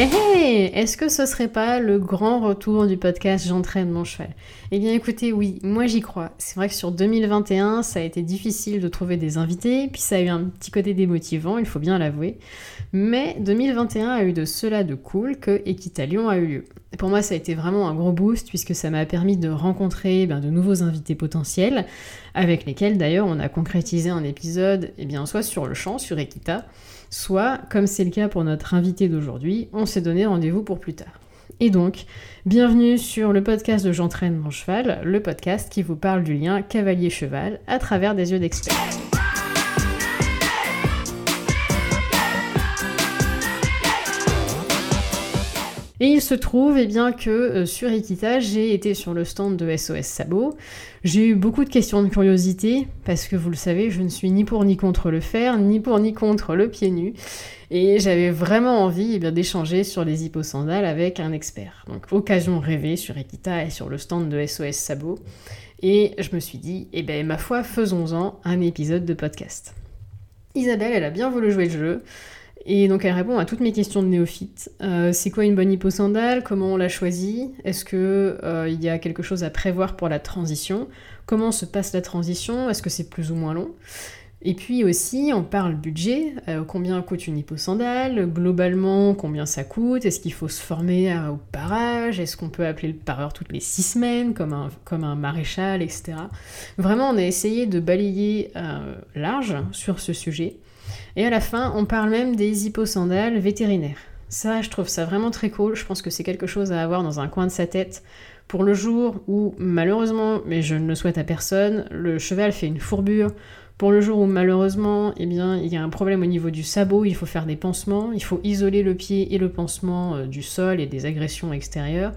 Hé hé Est-ce que ce serait pas le grand retour du podcast J'entraîne mon cheval? Eh bien écoutez, oui, moi j'y crois. C'est vrai que sur 2021, ça a été difficile de trouver des invités, puis ça a eu un petit côté démotivant, il faut bien l'avouer. Mais 2021 a eu de cela de cool que Equitalion a eu lieu. pour moi, ça a été vraiment un gros boost puisque ça m'a permis de rencontrer ben, de nouveaux invités potentiels, avec lesquels d'ailleurs on a concrétisé un épisode, eh bien, soit sur le champ, sur Equita, soit, comme c'est le cas pour notre invité d'aujourd'hui, on s'est donné rendez-vous pour plus tard. Et donc, bienvenue sur le podcast de J'entraîne mon cheval, le podcast qui vous parle du lien cavalier-cheval à travers des yeux d'experts. Et il se trouve eh bien, que euh, sur Equita, j'ai été sur le stand de SOS Sabot. J'ai eu beaucoup de questions de curiosité, parce que vous le savez, je ne suis ni pour ni contre le fer, ni pour ni contre le pied nu. Et j'avais vraiment envie eh d'échanger sur les hipposandales avec un expert. Donc, occasion rêvée sur Equita et sur le stand de SOS Sabot. Et je me suis dit, eh ben ma foi, faisons-en un épisode de podcast. Isabelle, elle a bien voulu jouer le jeu. Et donc elle répond à toutes mes questions de néophyte. Euh, c'est quoi une bonne hyposandale? Comment on la choisit? Est-ce qu'il euh, y a quelque chose à prévoir pour la transition? Comment se passe la transition? Est-ce que c'est plus ou moins long? Et puis aussi, on parle budget. Euh, combien coûte une hyposandale? Globalement, combien ça coûte? Est-ce qu'il faut se former au parage Est-ce qu'on peut appeler le pareur toutes les six semaines, comme un, comme un maréchal, etc. Vraiment, on a essayé de balayer large sur ce sujet. Et à la fin, on parle même des hipposandales vétérinaires. Ça, je trouve ça vraiment très cool. Je pense que c'est quelque chose à avoir dans un coin de sa tête pour le jour où, malheureusement, mais je ne le souhaite à personne, le cheval fait une fourbure. Pour le jour où, malheureusement, eh bien, il y a un problème au niveau du sabot, il faut faire des pansements, il faut isoler le pied et le pansement euh, du sol et des agressions extérieures.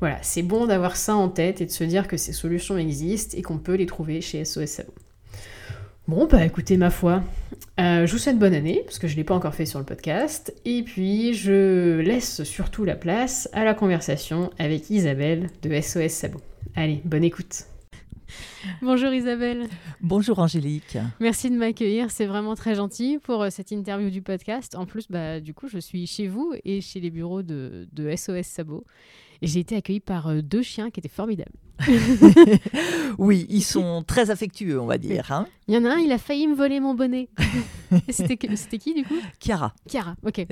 Voilà, c'est bon d'avoir ça en tête et de se dire que ces solutions existent et qu'on peut les trouver chez SOS Sabot. Bon, bah écoutez, ma foi, euh, je vous souhaite bonne année, parce que je ne l'ai pas encore fait sur le podcast, et puis je laisse surtout la place à la conversation avec Isabelle de SOS Sabot. Allez, bonne écoute. Bonjour Isabelle. Bonjour Angélique. Merci de m'accueillir, c'est vraiment très gentil pour euh, cette interview du podcast. En plus, bah, du coup, je suis chez vous et chez les bureaux de, de SOS Sabot. Et j'ai été accueillie par euh, deux chiens qui étaient formidables. oui, ils sont très affectueux, on va dire. Hein. Il y en a un, il a failli me voler mon bonnet. C'était qui du coup? Chiara. Chiara, ok.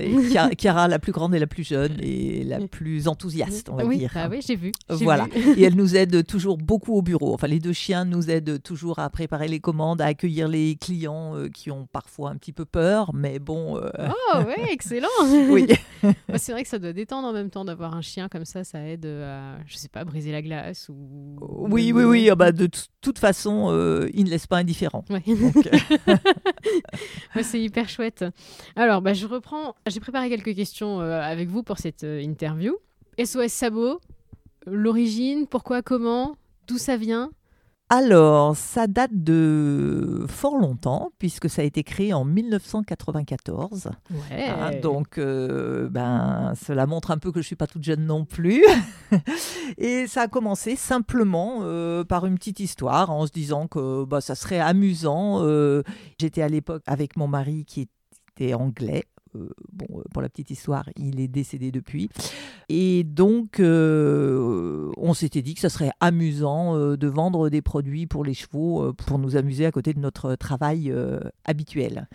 Chiara, la plus grande et la plus jeune et la plus enthousiaste, on va oui, dire. Bah oui, j'ai vu. Voilà. et elle nous aide toujours beaucoup au bureau. Enfin, les deux chiens nous aident toujours à préparer les commandes, à accueillir les clients euh, qui ont parfois un petit peu peur, mais bon. Euh, oh, oui, excellent. oui. C'est vrai que ça doit détendre en même temps d'avoir un chien comme ça. Ça aide à, je sais pas, briser la glace ou oui, oui, oui. Ah bah, de toute façon, euh, il ne laisse pas indifférent. Euh. c'est hyper chouette. Alors, bah, je reprends. J'ai préparé quelques questions euh, avec vous pour cette interview. SOS Sabot, l'origine, pourquoi, comment, d'où ça vient? Alors, ça date de fort longtemps, puisque ça a été créé en 1994. Ouais. Ah, donc, euh, ben, cela montre un peu que je ne suis pas toute jeune non plus. Et ça a commencé simplement euh, par une petite histoire, en se disant que bah, ça serait amusant. Euh, j'étais à l'époque avec mon mari qui était anglais. Euh, bon, euh, pour la petite histoire, il est décédé depuis. Et donc, euh, on s'était dit que ça serait amusant de vendre des produits pour les chevaux pour nous amuser à côté de notre travail habituel,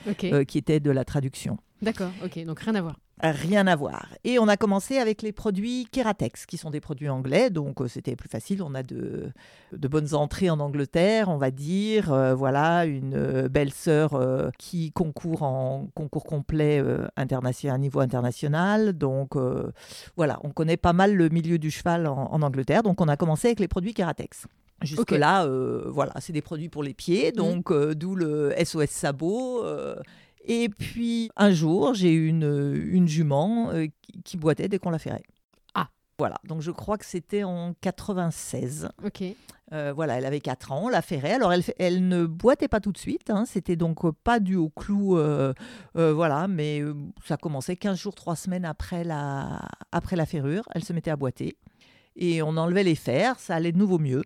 qui était de la traduction. D'accord, ok, donc rien à voir. Rien à voir. Et on a commencé avec les produits Keratex, qui sont des produits anglais, donc euh, c'était plus facile. On a de, de, bonnes entrées en Angleterre, on va dire. Euh, voilà, une euh, belle sœur qui concourt en concours complet international, à niveau international. Donc voilà, on connaît pas mal le milieu du cheval en, Angleterre, donc on a commencé avec les produits Keratex. Jusque-là, voilà, c'est des produits pour les pieds, mmh. donc d'où le SOS Sabot. Et puis un jour, j'ai eu une, une jument euh, qui, boitait dès qu'on la ferrait. Ah. Voilà, donc je crois que c'était en 96. Ok. Euh, voilà, elle avait 4 ans, on la ferrait. Alors elle, elle ne boitait pas tout de suite, hein. c'était donc pas dû au clou, euh, voilà, mais ça commençait 15 jours, 3 semaines après la, après la ferrure, elle se mettait à boiter. Et on enlevait les fers, ça allait de nouveau mieux.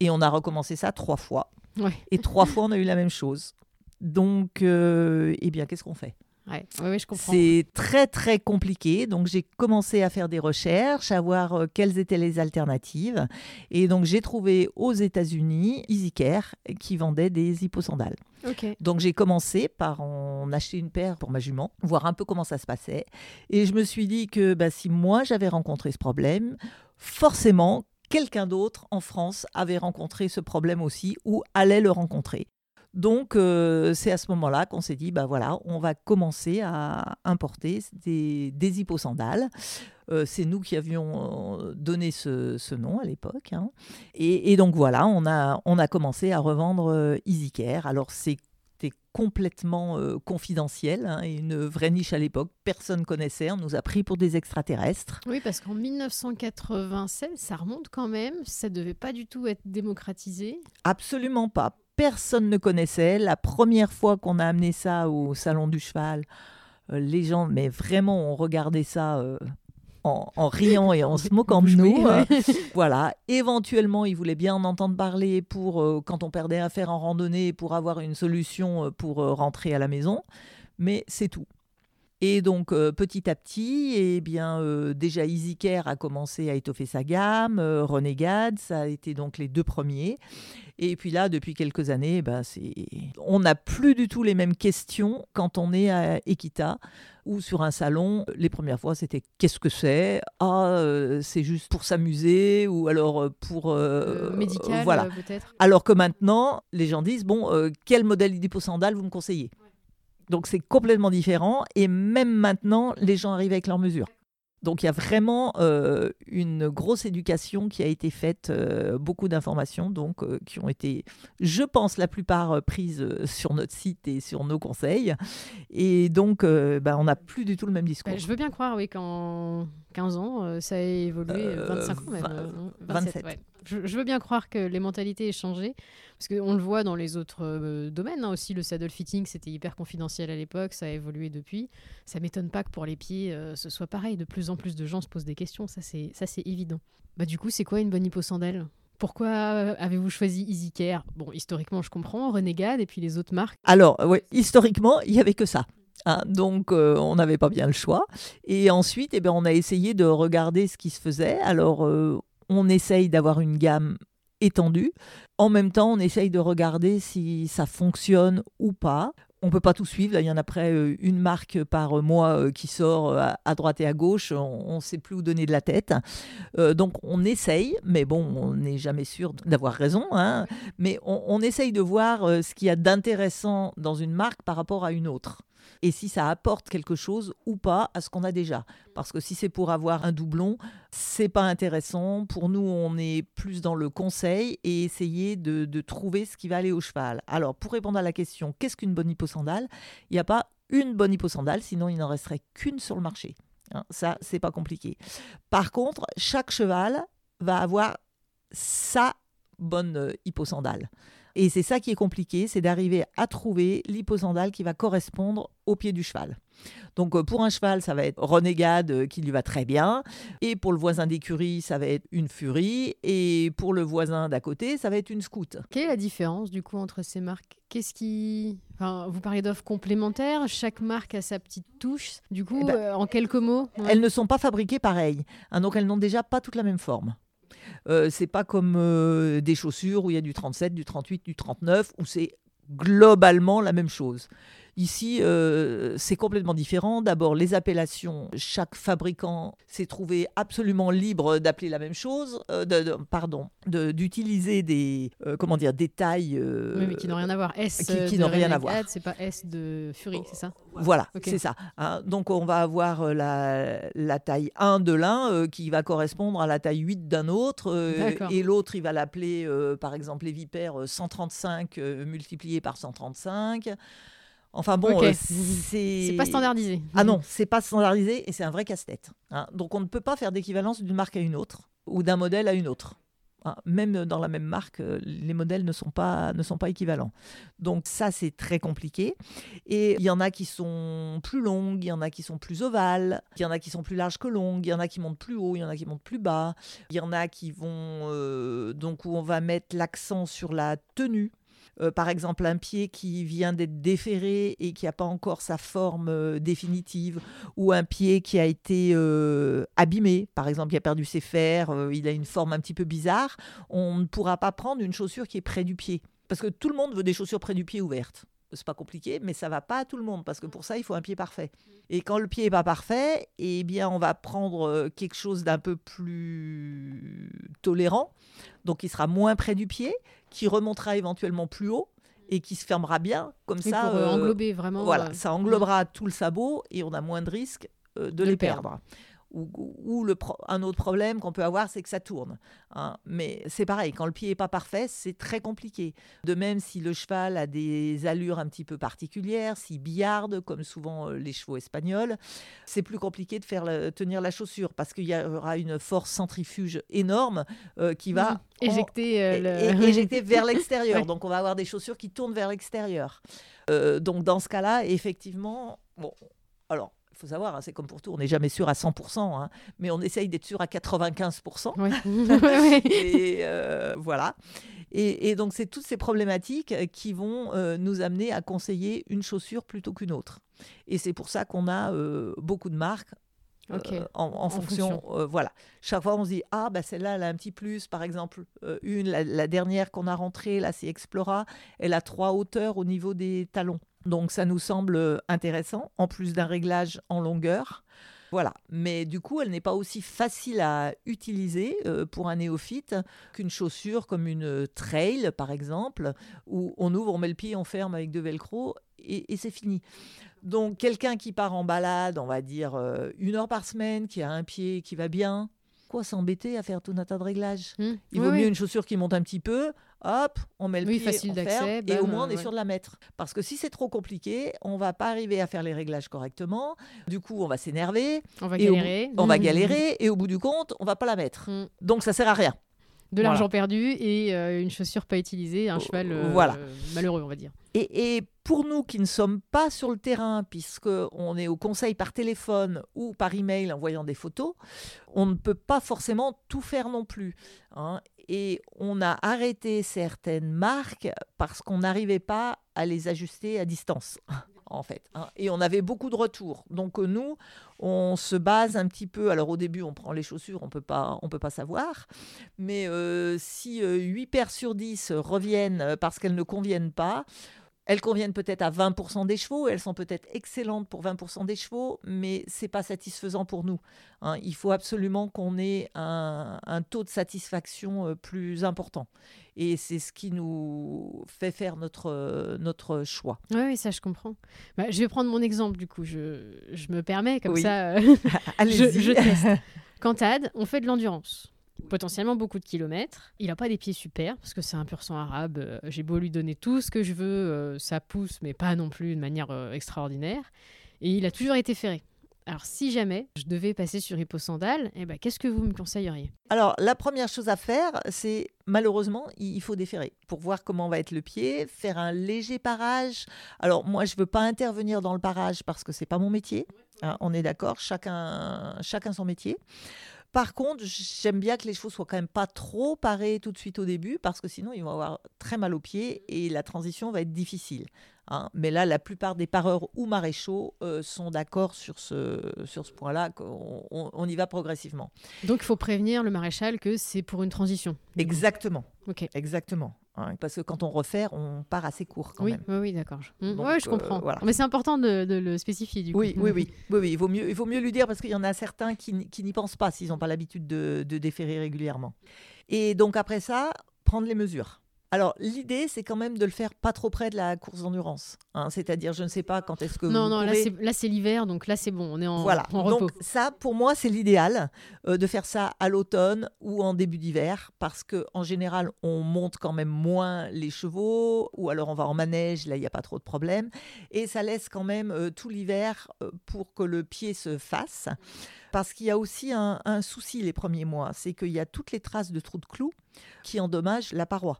Et on a recommencé ça trois fois. Ouais. Et trois fois, on a eu la même chose. Donc, euh, eh bien, qu'est-ce qu'on fait? Ouais, ouais, ouais, je comprends. C'est très très compliqué. Donc j'ai commencé à faire des recherches, à voir euh, quelles étaient les alternatives. Et donc j'ai trouvé aux États-Unis EasyCare qui vendait des hipposandales. Ok. Donc j'ai commencé par en acheter une paire pour ma jument, voir un peu comment ça se passait. Et je me suis dit que bah, si moi j'avais rencontré ce problème, forcément quelqu'un d'autre en France avait rencontré ce problème aussi ou allait le rencontrer. Donc euh, c'est à ce moment-là qu'on s'est dit, bah voilà, on va commencer à importer des, des hipposandales. Euh, c'est nous qui avions euh, donné ce, ce nom à l'époque. hein. Et, et donc voilà, on a, on a commencé à revendre EasyCare. Alors c'était complètement euh, confidentiel hein, et une vraie niche à l'époque. Personne ne connaissait, on nous a pris pour des extraterrestres. Oui, parce qu'en 1996, ça remonte quand même. Ça devait pas du tout être démocratisé. Absolument pas. Personne ne connaissait. La première fois qu'on a amené ça au Salon du Cheval, euh, les gens, mais vraiment, on regardait ça euh, en, en riant et en se moquant de nous. Voilà. Éventuellement, ils voulaient bien en entendre parler pour, euh, quand on perdait un fer en randonnée, pour avoir une solution pour rentrer à la maison. Mais c'est tout. Et donc, euh, petit à petit, eh bien, euh, déjà EasyCare a commencé à étoffer sa gamme, euh, Renegade, ça a été donc les deux premiers. Et puis là, depuis quelques années, ben, c'est... on n'a plus du tout les mêmes questions quand on est à Equita ou sur un salon. Les premières fois, c'était qu'est-ce que c'est? Ah, euh, c'est juste pour s'amuser ou alors euh, pour... euh, Euh, médical, voilà. peut-être. Alors que maintenant, les gens disent bon, quel modèle d'hipposandale vous me conseillez? Donc c'est complètement différent et même maintenant, les gens arrivent avec leurs mesures. Donc il y a vraiment euh, une grosse éducation qui a été faite, euh, beaucoup d'informations donc euh, qui ont été, je pense, la plupart prises sur notre site et sur nos conseils. Et donc, ben, on n'a plus du tout le même discours. Bah, je veux bien croire, oui, qu'en 15 ans, euh, ça a évolué, euh, Euh, 25 ans même. vingt- euh, non, 27. ouais. Je, je veux bien croire que les mentalités aient changé, parce qu'on le voit dans les autres euh, domaines. hein, aussi, le saddle fitting, c'était hyper confidentiel à l'époque, ça a évolué depuis. Ça m'étonne pas que pour les pieds, euh, ce soit pareil. De plus en plus de gens se posent des questions, ça c'est évident. Bah, du coup, c'est quoi une bonne hyposandale pourquoi euh, avez-vous choisi EasyCare? Bon, historiquement, je comprends, Renegade et puis les autres marques. Alors, oui, historiquement, il n'y avait que ça. Hein. donc, euh, on n'avait pas bien le choix. Et ensuite, eh ben, on a essayé de regarder ce qui se faisait. Alors, euh, on essaye d'avoir une gamme étendue. En même temps, on essaye de regarder si ça fonctionne ou pas. On peut pas tout suivre. Il y en a près euh, une marque par mois qui sort à, droite et à gauche. On ne sait plus où donner de la tête. Donc, on essaye, mais bon, on n'est jamais sûr d'avoir raison. hein. Mais on, on essaye de voir ce qu'il y a d'intéressant dans une marque par rapport à une autre. Et si ça apporte quelque chose ou pas à ce qu'on a déjà. Parce que si c'est pour avoir un doublon, c'est pas intéressant. Pour nous, on est plus dans le conseil et essayer de, trouver ce qui va aller au cheval. Alors, pour répondre à la question, qu'est-ce qu'une bonne hipposandale Il n'y a pas une bonne hipposandale, sinon il n'en resterait qu'une sur le marché. Hein, ça, c'est pas compliqué. Par contre, chaque cheval va avoir sa bonne euh, hipposandale. Et c'est ça qui est compliqué, c'est d'arriver à trouver l'hipposandale qui va correspondre au pied du cheval. Donc euh, pour un cheval, ça va être Renegade euh, qui lui va très bien. Et pour le voisin d'écurie, ça va être une Fury. Et pour le voisin d'à côté, ça va être une Scout. Quelle est la différence du coup entre ces marques? Qu'est-ce qui. Enfin, vous parlez d'offres complémentaires, chaque marque a sa petite touche. Du coup, Eh ben, euh, en quelques mots. ouais. Elles ne sont pas fabriquées pareilles. hein, donc elles n'ont déjà pas toute la même forme. Euh, c'est pas comme euh, des chaussures où il y a du 37, du 38, du 39, où c'est globalement la même chose. Ici, euh, c'est complètement différent. D'abord, les appellations, chaque fabricant s'est trouvé absolument libre d'appeler la même chose, euh, de, de- pardon, de- d'utiliser des, euh, comment dire, des tailles. Oui, mais qui n'ont rien à voir. S qui- qui de n'ont rien à Renegade, voir. C'est pas S de Fury, c'est ça? Voilà, c'est ça. hein. donc on va avoir la, la taille 1 de l'un qui va correspondre à la taille 8 d'un autre. et l'autre, il va l'appeler, par exemple, les vipères euh, 135 euh, multiplié par 135. Enfin bon, euh, c'est... C'est pas standardisé. Ah non, c'est pas standardisé et c'est un vrai casse-tête. hein. Donc on ne peut pas faire d'équivalence d'une marque à une autre ou d'un modèle à une autre. hein. Même dans la même marque, euh, les modèles ne sont pas, ne sont pas équivalents. Donc ça, c'est très compliqué. Et il y en a qui sont plus longues, il y en a qui sont plus ovales, il y en a qui sont plus larges que longues, il y en a qui montent plus haut, il y en a qui montent plus bas, il y en a qui vont... euh, donc où on va mettre l'accent sur la tenue. Euh, par exemple un pied qui vient d'être déféré et qui n'a pas encore sa forme euh, définitive, ou un pied qui a été euh, abîmé, par exemple, qui a perdu ses fers, il a une forme un petit peu bizarre, on ne pourra pas prendre une chaussure qui est près du pied. Parce que tout le monde veut des chaussures près du pied ouvertes c'est pas compliqué, mais ça va pas à tout le monde parce que pour ça, il faut un pied parfait. Et quand le pied est pas parfait, eh bien, on va prendre quelque chose d'un peu plus tolérant, donc il sera moins près du pied, qui remontera éventuellement plus haut et qui se fermera bien comme ça. Pour euh, englober vraiment. Voilà, ça englobera tout le sabot et on a moins de risque euh, de, les perdre ou, le un autre problème qu'on peut avoir, c'est que ça tourne. Hein. Mais c'est pareil, quand le pied n'est pas parfait, c'est très compliqué. De même, si le cheval a des allures un petit peu particulières, s'il billarde, comme souvent euh, les chevaux espagnols, c'est plus compliqué de faire tenir la chaussure parce qu'il y aura une force centrifuge énorme euh, qui va éjecter, euh, éjecter vers l'extérieur. Donc, on va avoir des chaussures qui tournent vers l'extérieur. donc, dans ce cas-là, effectivement, bon, alors il faut savoir, hein, c'est comme pour tout, on n'est jamais sûr à 100%, hein, mais on essaye d'être sûr à 95%. et euh, voilà. Et, donc, c'est toutes ces problématiques qui vont euh, nous amener à conseiller une chaussure plutôt qu'une autre. Et c'est pour ça qu'on a euh, beaucoup de marques. En, fonction, voilà. Chaque fois, on se dit ah bah celle-là, elle a un petit plus. Par exemple, une, la, la dernière qu'on a rentrée là, c'est Explora. Elle a trois hauteurs au niveau des talons. Donc ça nous semble intéressant, en plus d'un réglage en longueur. Voilà, mais du coup, elle n'est pas aussi facile à utiliser euh, pour un néophyte qu'une chaussure comme une trail, par exemple, où on ouvre, on met le pied, on ferme avec deux velcro et, c'est fini. Donc, quelqu'un qui part en balade, on va dire euh, une heure par semaine, qui a un pied qui va bien, quoi s'embêter à faire tout un tas de réglages? Mmh. Il vaut mieux une chaussure qui monte un petit peu, hop, on met le pied, facile on ferme, et au moins on est sûr de la mettre. Parce que si c'est trop compliqué, on va pas arriver à faire les réglages correctement. Du coup, on va s'énerver. On va galérer. on va galérer, et au bout du compte, on va pas la mettre. Mm. Donc ça sert à rien. De l'argent perdu et euh, une chaussure pas utilisée, un cheval euh, malheureux, on va dire. Et, pour nous qui ne sommes pas sur le terrain, puisqu'on est au conseil par téléphone ou par email en voyant des photos, on ne peut pas forcément tout faire non plus. Hein. Et on a arrêté certaines marques parce qu'on n'arrivait pas à les ajuster à distance en fait. Hein. Et on avait beaucoup de retours. Donc euh, nous, on se base un petit peu. Alors au début, on prend les chaussures, on peut pas, on peut pas savoir. Mais euh, si 8 euh, paires sur 10 reviennent parce qu'elles ne conviennent pas, elles conviennent peut-être à 20% des chevaux, elles sont peut-être excellentes pour 20% des chevaux, mais c'est pas satisfaisant pour nous. Hein. Il faut absolument qu'on ait un, taux de satisfaction euh, plus important. Et c'est ce qui nous fait faire notre, notre choix. Oui, oui, ça je comprends. Bah, je vais prendre mon exemple du coup. Je, je me permets comme ça. Euh, je, je teste. Quand Ad, on fait de l'endurance potentiellement beaucoup de kilomètres. Il n'a pas des pieds super parce que c'est un pur sang arabe. Euh, j'ai beau lui donner tout ce que je veux, euh, ça pousse, mais pas non plus de manière euh, extraordinaire. Et il a toujours été ferré. Alors, si jamais je devais passer sur hyposandale, eh ben, qu'est-ce que vous me conseilleriez? Alors, la première chose à faire, c'est malheureusement, il faut déferrer pour voir comment va être le pied, faire un léger parage. Alors, moi, je ne veux pas intervenir dans le parage parce que c'est pas mon métier. Hein, on est d'accord, chacun, chacun son métier. Par contre, j'aime bien que les chevaux soient quand même pas trop parés tout de suite au début, parce que sinon ils vont avoir très mal aux pieds et la transition va être difficile. Hein. Mais là, la plupart des pareurs ou maréchaux euh, sont d'accord sur ce, sur ce point-là, qu'on on, y va progressivement. Donc il faut prévenir le maréchal que c'est pour une transition. Exactement. Exactement. Hein, parce que quand on refait, on part assez court quand oui, même. Oui, oui, d'accord. Oui, je comprends. Euh, Mais c'est important de, le spécifier du coup. Oui, oui, oui, oui, Il, vaut mieux, il vaut mieux lui dire parce qu'il y en a certains qui, n'y pensent pas s'ils n'ont pas l'habitude de, de déférer régulièrement. Et donc après ça, prendre les mesures. Alors, l'idée, c'est quand même de le faire pas trop près de la course d'endurance. Hein. C'est-à-dire, je ne sais pas quand est-ce que non, vous. Non, là, c'est l'hiver, donc là, c'est bon, on est en, voilà. repos. Donc, ça, pour moi, c'est l'idéal euh, de faire ça à l'automne ou en début d'hiver, parce qu'en général, on monte quand même moins les chevaux, ou alors on va en manège, là, il n'y a pas trop de problème. Et ça laisse quand même euh, tout l'hiver euh, pour que le pied se fasse. Parce qu'il y a aussi un, un souci les premiers mois, c'est qu'il y a toutes les traces de trous de clous qui endommagent la paroi.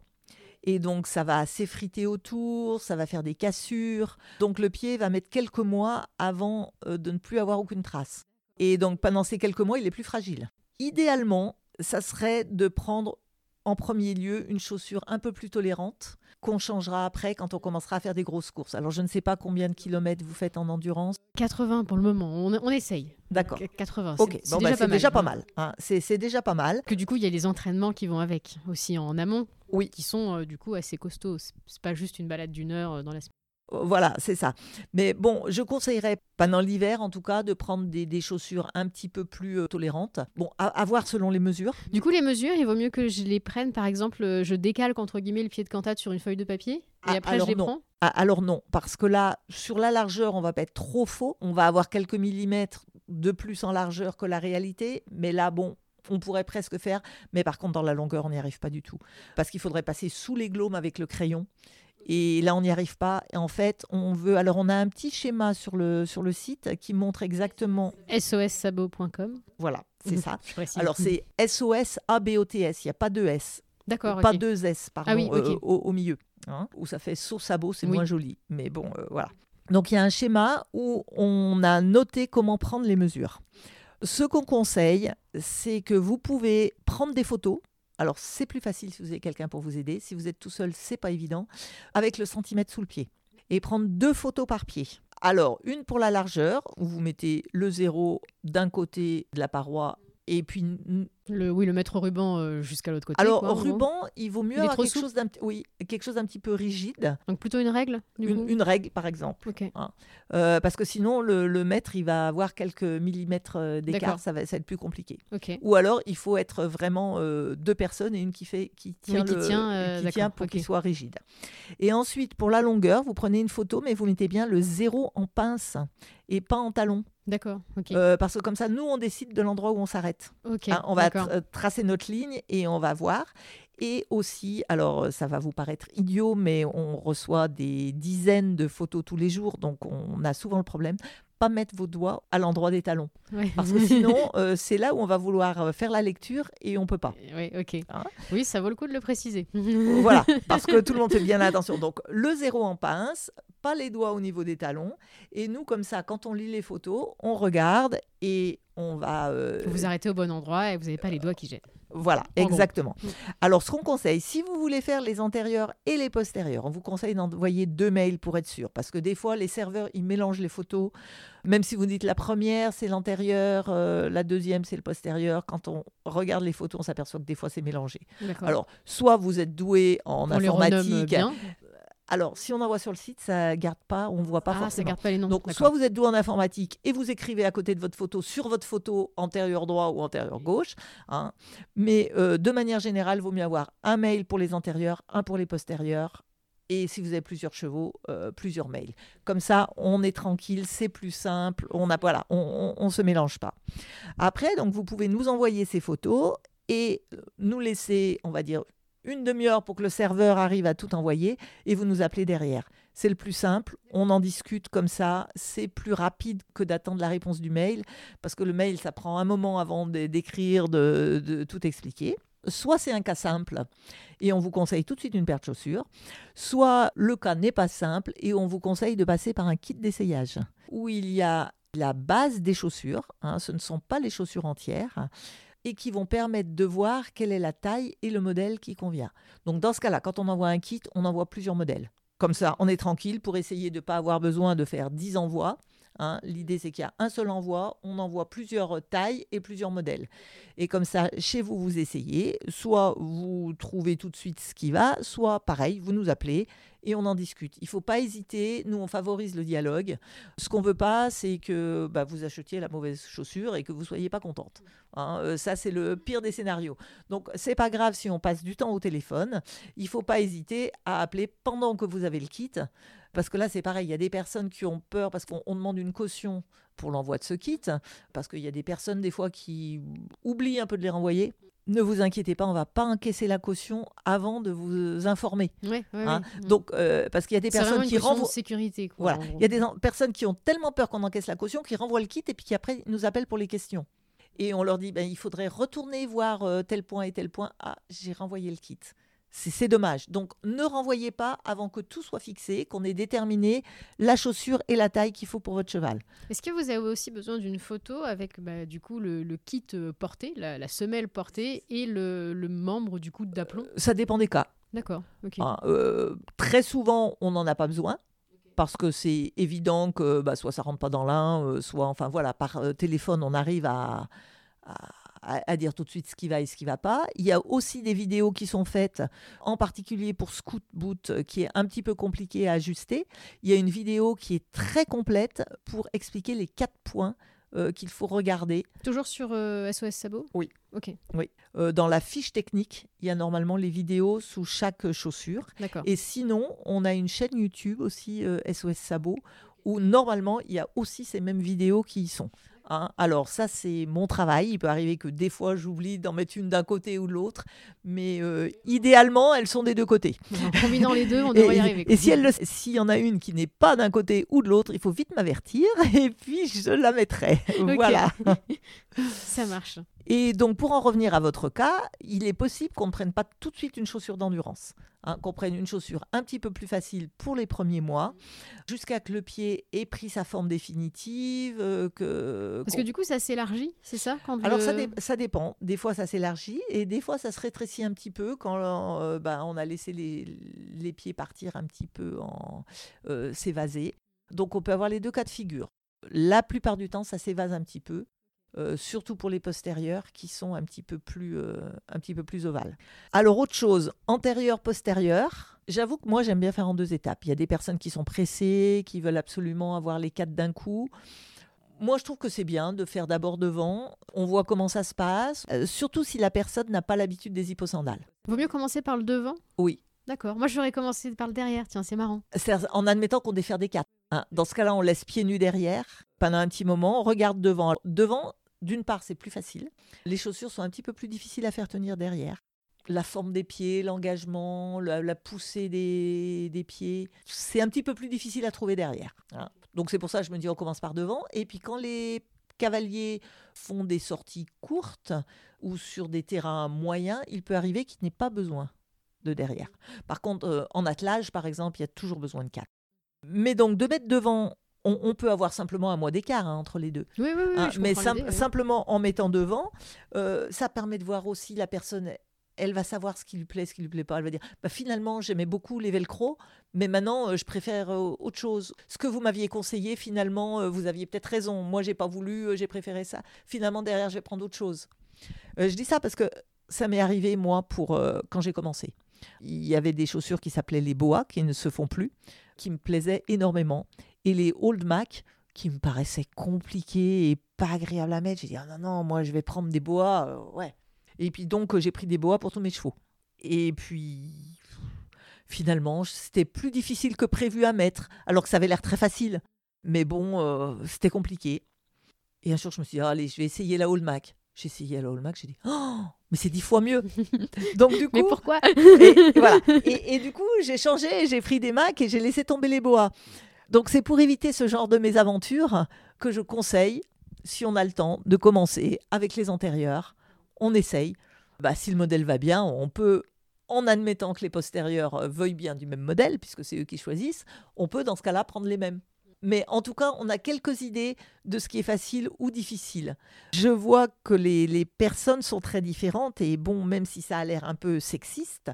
Et donc, ça va s'effriter autour, ça va faire des cassures. Donc, le pied va mettre quelques mois avant euh, de ne plus avoir aucune trace. Et donc, pendant ces quelques mois, il est plus fragile. Idéalement, ça serait de prendre en premier lieu une chaussure un peu plus tolérante qu'on changera après quand on commencera à faire des grosses courses. Alors je ne sais pas combien de kilomètres vous faites en endurance. 80 pour le moment, on, on essaye. D'accord. 80, Ok, c'est bon, déjà, bah, pas, c'est mal. déjà pas mal. hein. C'est c'est déjà pas mal. Que du coup, il y a les entraînements qui vont avec aussi en amont, Oui. qui sont euh, du coup assez costauds. C'est- pas juste une balade d'une heure euh, dans la semaine. Euh, Voilà, c'est ça. Mais bon, je conseillerais, pendant l'hiver en tout cas, de prendre des, des chaussures un petit peu plus euh, tolérantes. Bon, à, à voir selon les mesures. Du coup, les mesures, il vaut mieux que je les prenne, par exemple, je décalque entre guillemets le pied de cantate sur une feuille de papier et Ah, après je les non. prends? Ah, alors non, parce que là, sur la largeur, on va pas être trop faux. On va avoir quelques millimètres de plus en largeur que la réalité. Mais là, bon, on pourrait presque faire. Mais par contre, dans la longueur, on n'y arrive pas du tout. Parce qu'il faudrait passer sous les glaumes avec le crayon. Et là, on n'y arrive pas. Et en fait, on veut. Alors, on a un petit schéma sur le, sur le site qui montre exactement. sossabo.com. Voilà, c'est ça. Alors, c'est SOS ABOTS. Il n'y a pas de S. D'accord, Pas deux S, pardon, Ah oui, ok. euh, au, au milieu. hein, où ça fait saut sabot, c'est Oui. moins joli. Mais bon, euh, voilà. Donc il y a un schéma où on a noté comment prendre les mesures. Ce qu'on conseille, c'est que vous pouvez prendre des photos. Alors c'est plus facile si vous avez quelqu'un pour vous aider. Si vous êtes tout seul, c'est pas évident. Avec le centimètre sous le pied. Et prendre deux photos par pied. Alors, une pour la largeur, où vous mettez le zéro d'un côté de la paroi et puis Le, oui, le mettre au ruban euh, jusqu'à l'autre côté. alors, quoi, ruban, il vaut mieux Il avoir quelque souple chose, d'un, oui, quelque chose d'un petit peu rigide. Donc plutôt une règle, du Une, coup une règle, par exemple. Ok. Euh, parce que sinon, le, le mètre, il va avoir quelques millimètres euh, d'écart. Ça va, ça va être plus compliqué. Ou alors, il faut être vraiment euh, deux personnes et une qui, fait, qui tient, qui le- tient, euh, qui d'accord, tient pour qu'il soit rigide. Et ensuite, pour la longueur, vous prenez une photo, mais vous mettez bien le zéro en pince et pas en talon. D'accord. Euh, parce que comme ça, nous, on décide de l'endroit où on s'arrête. Hein, on va. Tra- tracer notre ligne et on va voir. Et aussi, alors euh, ça va vous paraître idiot, mais on reçoit des dizaines de photos tous les jours, donc on a souvent le problème, pas mettre vos doigts à l'endroit des talons. Parce que sinon, euh, c'est là où on va vouloir euh, faire la lecture et on peut pas. Oui, ok. Hein oui, ça vaut le coup de le préciser. voilà, parce que tout le monde fait bien attention. Donc le zéro en pince, pas les doigts au niveau des talons. Et nous, comme ça, quand on lit les photos, on regarde et on va... euh, Vous arrêtez au bon endroit et vous n'avez pas les doigts qui gênent. Voilà, En exactement. Alors, ce qu'on conseille, si vous voulez faire les antérieurs et les postérieurs, on vous conseille d'envoyer deux mails pour être sûr. Parce que des fois, les serveurs, ils mélangent les photos. Même si vous dites la première, c'est l'antérieur, euh, la deuxième, c'est le postérieur. Quand on regarde les photos, on s'aperçoit que des fois, c'est mélangé. Alors, soit vous êtes doué en on informatique. Alors, si on envoie sur le site, ça garde pas, on voit pas ah, ça garde pas les noms. Donc, soit vous êtes doué en informatique et vous écrivez à côté de votre photo sur votre photo antérieur droit ou antérieur gauche. hein. Mais euh, de manière générale, il vaut mieux avoir un mail pour les antérieurs, un pour les postérieurs. Et si vous avez plusieurs chevaux, euh, plusieurs mails. Comme ça, on est tranquille, c'est plus simple. On a voilà, on, on, on se mélange pas. Après, donc vous pouvez nous envoyer ces photos et nous laisser, on va dire, une demi-heure pour que le serveur arrive à tout envoyer et vous nous appelez derrière. C'est le plus simple, on en discute comme ça, c'est plus rapide que d'attendre la réponse du mail, parce que le mail, ça prend un moment avant d'écrire, de, de tout expliquer. Soit c'est un cas simple et on vous conseille tout de suite une paire de chaussures, soit le cas n'est pas simple et on vous conseille de passer par un kit d'essayage où il y a la base des chaussures, hein, ce ne sont pas les chaussures entières, et qui vont permettre de voir quelle est la taille et le modèle qui convient. Donc dans ce cas-là, quand on envoie un kit, on envoie plusieurs modèles. Comme ça, on est tranquille pour essayer de ne pas avoir besoin de faire 10 envois. Hein. L'idée, c'est qu'il y a un seul envoi, on envoie plusieurs tailles et plusieurs modèles. Et comme ça, chez vous, vous essayez. Soit vous trouvez tout de suite ce qui va, soit pareil, vous nous appelez et on en discute. Il ne faut pas hésiter. Nous, on favorise le dialogue. Ce qu'on ne veut pas, c'est que bah, vous achetiez la mauvaise chaussure et que vous ne soyez pas contente. Hein, euh, ça, c'est le pire des scénarios. Donc, c'est pas grave si on passe du temps au téléphone. Il faut pas hésiter à appeler pendant que vous avez le kit. Parce que là, c'est pareil. Il y a des personnes qui ont peur parce qu'on on demande une caution pour l'envoi de ce kit. Parce qu'il y a des personnes, des fois, qui oublient un peu de les renvoyer. Ne vous inquiétez pas, on va pas encaisser la caution avant de vous informer. Hein. ouais. Donc, euh, parce qu'il y a des personnes une qui renvoient. de sécurité. Quoi, Voilà, il y a des personnes qui ont tellement peur qu'on encaisse la caution qu'ils renvoient le kit et puis qui après nous appellent pour les questions. Et on leur dit, ben, il faudrait retourner voir euh, tel point et tel point. Ah, j'ai renvoyé le kit. C'est dommage. Donc ne renvoyez pas avant que tout soit fixé, qu'on ait déterminé la chaussure et la taille qu'il faut pour votre cheval. Est-ce que vous avez aussi besoin d'une photo avec bah, du coup le, kit euh, porté, la, semelle portée et le, membre du coup d'aplomb? Ça dépend des cas. D'accord. Ah, euh, très souvent, on n'en a pas besoin parce que c'est évident que bah, soit ça rentre pas dans l'un, euh, soit enfin voilà par téléphone on arrive à à, dire tout de suite ce qui va et ce qui va pas. Il y a aussi des vidéos qui sont faites, en particulier pour Scoot Boot, euh, qui est un petit peu compliqué à ajuster. Il y a une vidéo qui est très complète pour expliquer les quatre points euh, qu'il faut regarder. Toujours sur SOS euh, Sabot Oui. Ok. Oui. dans la fiche technique, il y a normalement les vidéos sous chaque chaussure. Et sinon, on a une chaîne YouTube aussi SOS Sabot où normalement il y a aussi ces mêmes vidéos qui y sont. Hein. Alors ça, c'est mon travail. Il peut arriver que des fois, j'oublie d'en mettre une d'un côté ou de l'autre. Mais euh, idéalement, elles sont des deux côtés. En combinant les deux, on devrait y arriver. Et s'il si y en a une qui n'est pas d'un côté ou de l'autre, il faut vite m'avertir et puis je la mettrai. Voilà. ça marche. Et donc, pour en revenir à votre cas, il est possible qu'on ne prenne pas tout de suite une chaussure d'endurance. Hein, qu'on prenne une chaussure un petit peu plus facile pour les premiers mois, jusqu'à que le pied ait pris sa forme définitive. Euh, que, Parce que du coup, ça s'élargit, c'est ça Alors, ça, ça, dépend. Des fois, ça s'élargit et des fois, ça se rétrécit un petit peu quand euh, bah, on a laissé les, les, pieds partir un petit peu en euh, s'évaser. Donc, on peut avoir les deux cas de figure. La plupart du temps, ça s'évase un petit peu. Euh, surtout pour les postérieurs qui sont un petit peu plus, euh, un petit peu plus ovales. Alors autre chose, antérieur, postérieur. J'avoue que moi j'aime bien faire en deux étapes. Il y a des personnes qui sont pressées, qui veulent absolument avoir les quatre d'un coup. Moi, je trouve que c'est bien de faire d'abord devant. On voit comment ça se passe, euh, surtout si la personne n'a pas l'habitude des hipposandales. Vaut mieux commencer par le devant? Oui. D'accord. Moi, j'aurais commencé par le derrière. Tiens, c'est marrant. En admettant qu'on défère des quatre. Hein. Dans ce cas-là, on laisse pieds nus derrière pendant un petit moment. On regarde devant. Devant, d'une part, c'est plus facile. Les chaussures sont un petit peu plus difficiles à faire tenir derrière. La forme des pieds, l'engagement, la, poussée des, pieds, c'est un petit peu plus difficile à trouver derrière. Hein. Donc c'est pour ça que je me dis on commence par devant. Et puis quand les cavaliers font des sorties courtes ou sur des terrains moyens, il peut arriver qu'il n'ait pas besoin de derrière. Par contre, euh, en attelage, par exemple, il y a toujours besoin de quatre. Mais donc de mettre devant on, peut avoir simplement un mois d'écart hein, entre les deux. Oui, oui, oui, hein, mais simplement en mettant devant, euh, ça permet de voir aussi la personne. Elle va savoir ce qui lui plaît, ce qui lui plaît pas. Elle va dire bah, finalement, j'aimais beaucoup les velcro, mais maintenant, euh, je préfère euh, autre chose. Ce que vous m'aviez conseillé, finalement, vous aviez peut-être raison. Moi, j'ai pas voulu, j'ai préféré ça. Finalement, derrière, je vais prendre autre chose. je dis ça parce que ça m'est arrivé, moi, pour quand j'ai commencé. Il y avait des chaussures qui s'appelaient les boas, qui ne se font plus, qui me plaisaient énormément et les Old Mac qui me paraissaient compliqués et pas agréables à mettre. J'ai dit, ah non, non, moi je vais prendre des bois. Euh, ouais. Et puis donc j'ai pris des bois pour tous mes chevaux. Et puis finalement, c'était plus difficile que prévu à mettre, alors que ça avait l'air très facile. Mais bon, euh, c'était compliqué. Et un jour, je me suis dit, allez, je vais essayer la Old Mac. J'ai essayé la Old Mac, j'ai dit, oh, mais c'est dix fois mieux. Donc du coup, mais pourquoi? et, voilà. et, et, du coup, j'ai changé, j'ai pris des Macs et j'ai laissé tomber les bois. Donc c'est pour éviter ce genre de mésaventures que je conseille, si on a le temps, de commencer avec les antérieurs. On essaye. Bah, si le modèle va bien, on peut, en admettant que les postérieurs veuillent bien du même modèle, puisque c'est eux qui choisissent, on peut dans ce cas-là prendre les mêmes. Mais en tout cas, on a quelques idées de ce qui est facile ou difficile. Je vois que les, personnes sont très différentes et bon, même si ça a l'air un peu sexiste,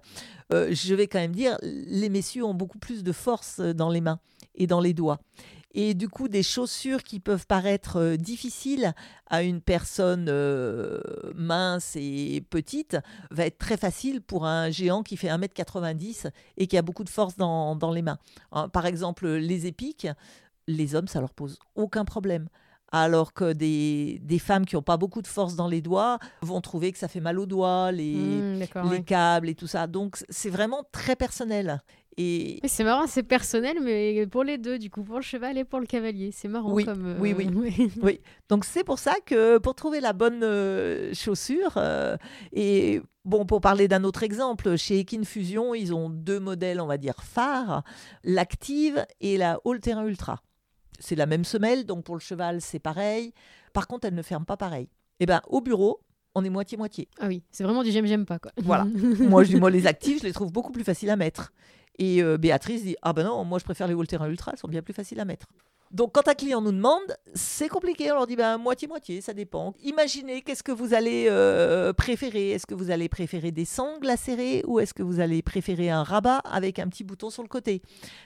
euh, je vais quand même dire, les messieurs ont beaucoup plus de force dans les mains et dans les doigts. Et du coup, des chaussures qui peuvent paraître euh, difficiles à une personne euh, mince et petite va être très facile pour un géant qui fait 1m90 et qui a beaucoup de force dans, dans les mains. Hein, par exemple, les épiques, les hommes, ça leur pose aucun problème. Alors que des, des femmes qui n'ont pas beaucoup de force dans les doigts vont trouver que ça fait mal aux doigts, les, mmh, les câbles et tout ça. Donc c'est vraiment très personnel. Et... C'est marrant, c'est personnel, mais pour les deux, du coup, pour le cheval et pour le cavalier. C'est marrant oui, comme. Oui, oui. Euh, oui. Donc c'est pour ça que pour trouver la bonne euh, chaussure, euh, et bon, pour parler d'un autre exemple, chez Ekin Fusion, ils ont deux modèles, on va dire, phares l'Active et la All Terrain Ultra c'est la même semelle, donc pour le cheval, c'est pareil. Par contre, elle ne ferme pas pareil. Eh bien, au bureau, on est moitié-moitié. Ah oui, c'est vraiment du j'aime, j'aime pas. Quoi. Voilà. moi, je moi, les actifs, je les trouve beaucoup plus faciles à mettre. Et euh, Béatrice dit, ah ben non, moi, je préfère les Volterra Ultra, elles sont bien plus faciles à mettre. Donc, quand un client nous demande, c'est compliqué. On leur dit ben, moitié-moitié, ça dépend. Imaginez qu'est-ce que vous allez euh, préférer? Est-ce que vous allez préférer des sangles lacérées ou est-ce que vous allez préférer un rabat avec un petit bouton sur le côté?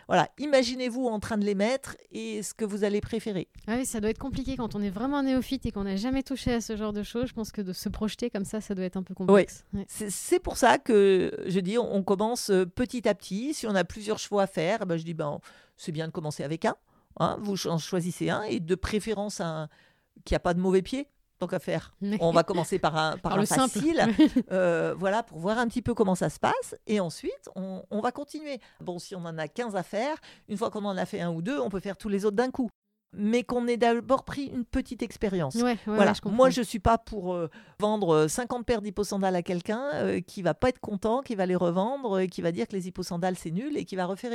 Voilà, imaginez-vous en train de les mettre et ce que vous allez préférer. Ah oui, ça doit être compliqué quand on est vraiment néophyte et qu'on n'a jamais touché à ce genre de choses. Je pense que de se projeter comme ça, ça doit être un peu complexe. Ouais. C'est pour ça que je dis, on commence euh, petit à petit. Si on a plusieurs chevaux à faire, ben, je dis, ben, c'est bien de commencer avec un. Hein, vous en choisissez un et de préférence un qui a pas de mauvais pied. Tant qu'à faire, on va commencer par un, par, un facile, euh, voilà, pour voir un petit peu comment ça se passe. Et ensuite, on, on, va continuer. Bon, si on en a 15 à faire, une fois qu'on en a fait un ou deux, on peut faire tous les autres d'un coup mais qu'on ait d'abord pris une petite expérience. voilà. Moi, je suis pas pour euh, vendre 50 paires d'hyposandales à quelqu'un euh, qui va pas être content, qui va les revendre, et qui va dire que les hyposandales c'est nul et qui va refaire.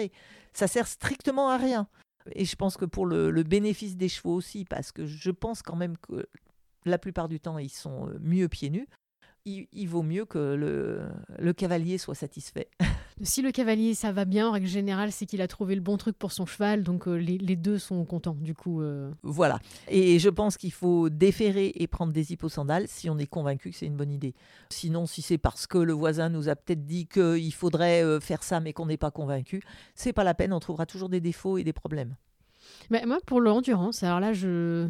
Ça sert strictement à rien. Et je pense que pour le, bénéfice des chevaux aussi, parce que je pense quand même que la plupart du temps, ils sont euh, mieux pieds nus, il, vaut mieux que le, cavalier soit satisfait. Si le cavalier, ça va bien, en règle générale, c'est qu'il a trouvé le bon truc pour son cheval, donc euh, les, deux sont contents, du coup. Euh. Voilà. Et je pense qu'il faut déférer et prendre des hyposandales si on est convaincu que c'est une bonne idée. Sinon, si c'est parce que le voisin nous a peut-être dit qu'il faudrait faire ça, mais qu'on n'est pas convaincu, c'est pas la peine, on trouvera toujours des défauts et des problèmes. Mais moi, pour l'endurance, alors là, je.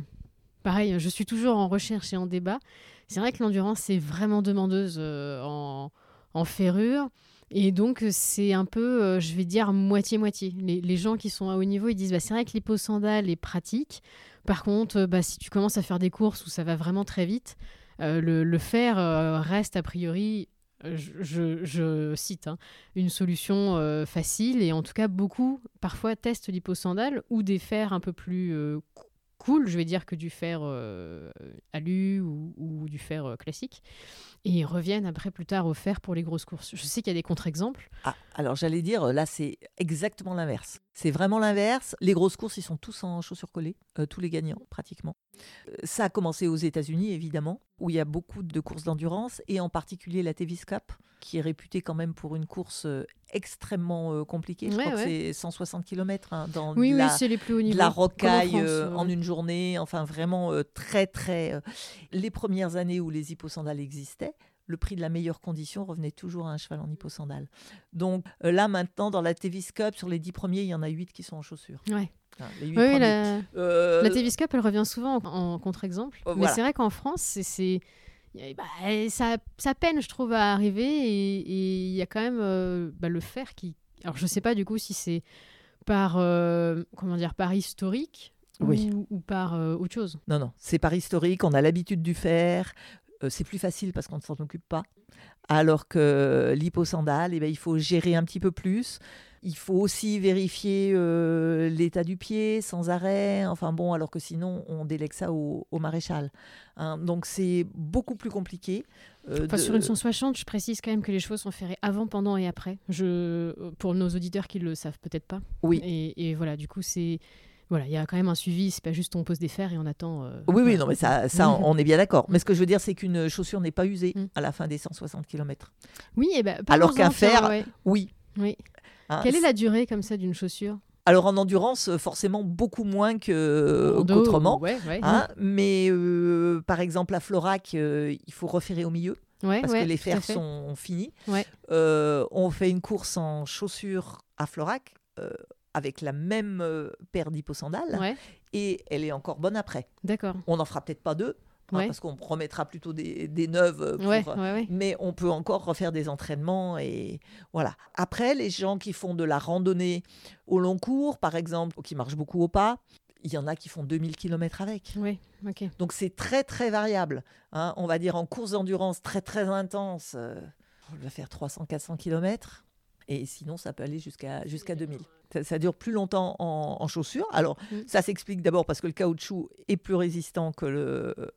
Pareil, je suis toujours en recherche et en débat. C'est vrai que l'endurance, c'est vraiment demandeuse euh, en, en, ferrure. Et donc, c'est un peu, euh, je vais dire, moitié-moitié. Les, les, gens qui sont à haut niveau, ils disent bah, c'est vrai que l'hyposandale est pratique. Par contre, euh, bah, si tu commences à faire des courses où ça va vraiment très vite, le, le, fer reste a priori je, cite, hein, une solution euh, facile et en tout cas beaucoup parfois testent l'hyposandale ou des fers un peu plus euh, cool, je vais dire, que du fer euh, alu ou, du fer classique. Et ils reviennent après plus tard au fer pour les grosses courses. Je sais qu'il y a des contre-exemples. Ah, alors j'allais dire, là c'est exactement l'inverse. C'est vraiment l'inverse. Les grosses courses, ils sont tous en chaussures collées, tous les gagnants pratiquement. ça a commencé aux États-Unis évidemment où il y a beaucoup de courses d'endurance, et en particulier la Tevis Cup, qui est réputée quand même pour une course euh, extrêmement euh, compliquée. Je crois que c'est 160 km hein, dans oui, la, les plus hauts la rocaille en, euh, en, une journée, enfin vraiment très très... Les premières années où les hyposandales existaient, le prix de la meilleure condition revenait toujours à un cheval en hyposandale. Donc là, maintenant, dans la Tevis Cup, sur les 10 premiers, il y en a 8 qui sont en chaussures. Ouais oui, la, euh... la Davis Cup, elle revient souvent en, contre-exemple. Euh, mais c'est vrai qu'en France, c'est bah, ça, ça, peine, je trouve, à arriver. Et il y a quand même euh, bah, le fer qui. Alors, je sais pas du coup si c'est par, euh, comment dire, par historique ou, ou, par autre chose. Non, non, c'est par historique. On a l'habitude du fer. C'est plus facile parce qu'on ne s'en occupe pas. Alors que l'hyposandale, eh ben, il faut gérer un petit peu plus. Il faut aussi vérifier euh, l'état du pied sans arrêt. Enfin bon, alors que sinon, on délègue ça au, maréchal. Hein. donc c'est beaucoup plus compliqué. Euh, sur une 160, je précise quand même que les chevaux sont ferrés avant, pendant et après. Je, pour nos auditeurs qui ne le savent peut-être pas. Oui. Et, voilà, du coup, c'est voilà, il y a quand même un suivi, c'est pas juste on pose des fers et on attend. Euh, oui, oui, non, mais ça, ça on est bien d'accord. Mais ce que je veux dire, c'est qu'une chaussure n'est pas usée mm. à la fin des 160 km. Oui, et ben, alors qu'un fer, oui. Oui. Hein, Quelle est la durée comme ça d'une chaussure? Alors en endurance, forcément beaucoup moins qu'autrement. Hein, mais euh, par exemple, à Florac, euh, il faut referrer au milieu. parce que les fers sont finis. on fait une course en chaussures à Florac avec la même paire d'hyposandales et elle est encore bonne après. D'accord. On n'en fera peut-être pas deux, Hein, parce qu'on remettra plutôt des, des neuves. Euh, mais on peut encore refaire des entraînements. Et voilà. Après, les gens qui font de la randonnée au long cours, par exemple, qui marchent beaucoup au pas, il y en a qui font 2000 km avec. Oui, Donc c'est très très variable. Hein. On va dire en course d'endurance très très intense, euh, on va faire 300-400 km. Et sinon, ça peut aller jusqu'à jusqu'à 2000. Ça, dure plus longtemps en, chaussures. Alors, mm. ça s'explique d'abord parce que le caoutchouc est plus résistant que le, euh,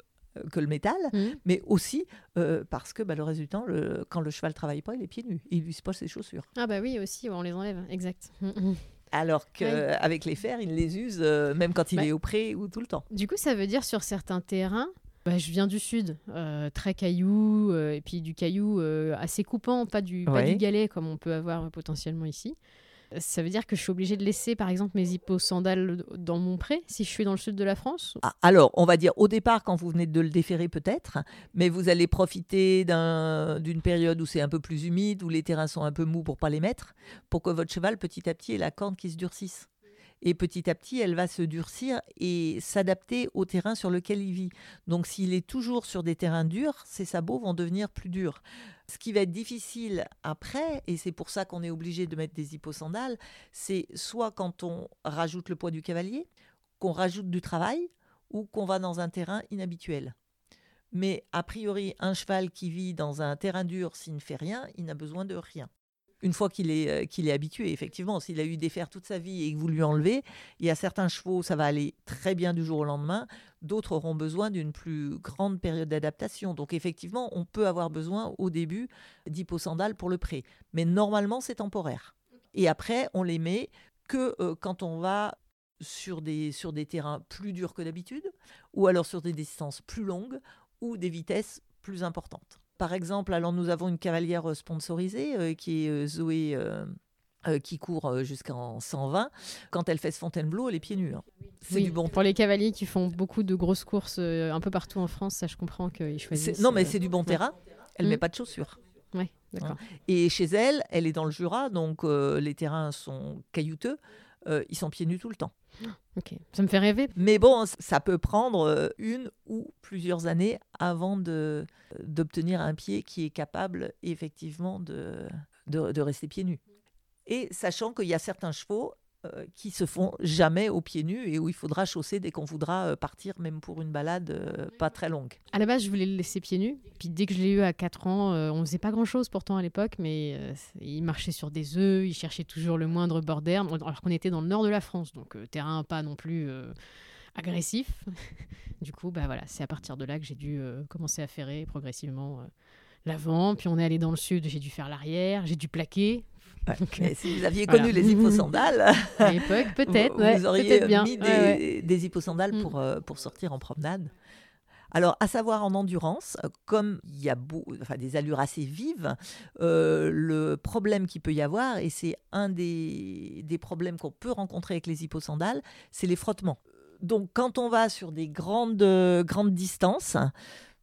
que le métal, mmh. mais aussi euh, parce que bah, le résultat, le, quand le cheval travaille pas, il est pieds nus. Il lui pose ses chaussures. Ah bah oui, aussi, on les enlève, exact. Mmh, mmh. Alors qu'avec les fers, il les use euh, même quand il bah est au pré ou tout le temps. Du coup, ça veut dire sur certains terrains, bah, je viens du sud, euh, très caillou, euh, et puis du caillou euh, assez coupant, pas du, pas du galet comme on peut avoir potentiellement ici. Ça veut dire que je suis obligée de laisser, par exemple, mes hippo-sandales dans mon pré si je suis dans le sud de la France ah, Alors, on va dire au départ, quand vous venez de le déférer peut-être, mais vous allez profiter d'une période où c'est un peu plus humide, où les terrains sont un peu mous pour pas les mettre, pour que votre cheval, petit à petit, ait la corne qui se durcisse et petit à petit, elle va se durcir et s'adapter au terrain sur lequel il vit. Donc s'il est toujours sur des terrains durs, ses sabots vont devenir plus durs. Ce qui va être difficile après, et c'est pour ça qu'on est obligé de mettre des hyposandales, c'est soit quand on rajoute le poids du cavalier, qu'on rajoute du travail, ou qu'on va dans un terrain inhabituel. Mais a priori, un cheval qui vit dans un terrain dur, s'il ne fait rien, il n'a besoin de rien une fois qu'il est, euh, qu'il est habitué, effectivement, s'il a eu des fers toute sa vie et que vous lui enlevez, il y a certains chevaux, ça va aller très bien du jour au lendemain, d'autres auront besoin d'une plus grande période d'adaptation. Donc effectivement, on peut avoir besoin au début d'hyposandales pour le pré. Mais normalement, c'est temporaire. Et après, on les met que euh, quand on va sur des terrains plus durs que d'habitude, ou alors sur des distances plus longues, ou des vitesses plus importantes. Par exemple, alors nous avons une cavalière euh, sponsorisée euh, qui est euh, Zoé. qui court jusqu'en 120. Quand elle fait ce Fontainebleau, elle est pieds nus. Hein. C'est du bon. Pour les cavaliers qui font beaucoup de grosses courses un peu partout en France, ça je comprends qu'ils choisissent. Non, mais c'est du bon terrain. Elle ne met mmh. pas de chaussures. Ouais, d'accord. Hein. Et chez elle, elle est dans le Jura, donc les terrains sont caillouteux. Ils sont pieds nus tout le temps. Ok, ça me fait rêver. Mais bon, ça peut prendre euh, une ou plusieurs années avant de, d'obtenir un pied qui est capable effectivement de, de, rester pieds nus. Et sachant qu'il y a certains chevaux euh, qui se font jamais aux pieds nus et où il faudra chausser dès qu'on voudra euh, partir, même pour une balade pas très longue. À la base, je voulais le laisser pieds nus. Puis dès que je l'ai eu à 4 ans, on faisait pas grand-chose pourtant à l'époque, mais il marchait sur des œufs, il cherchait toujours le moindre bord d'herbe, alors qu'on était dans le nord de la France, donc terrain pas non plus agressif. du coup, bah voilà, c'est à partir de là que j'ai dû commencer à ferrer progressivement l'avant. Puis on est allé dans le sud, j'ai dû faire l'arrière, j'ai dû plaquer. Si vous aviez connu les hyposandales, à l'époque, peut-être, vous, auriez mis des, des hyposandales mm. pour, pour sortir en promenade. Alors, à savoir en endurance, comme il y a enfin, des allures assez vives, le problème qu'il peut y avoir, et c'est un des, des problèmes qu'on peut rencontrer avec les hyposandales, c'est les frottements. Donc, quand on va sur des grandes, grandes distances,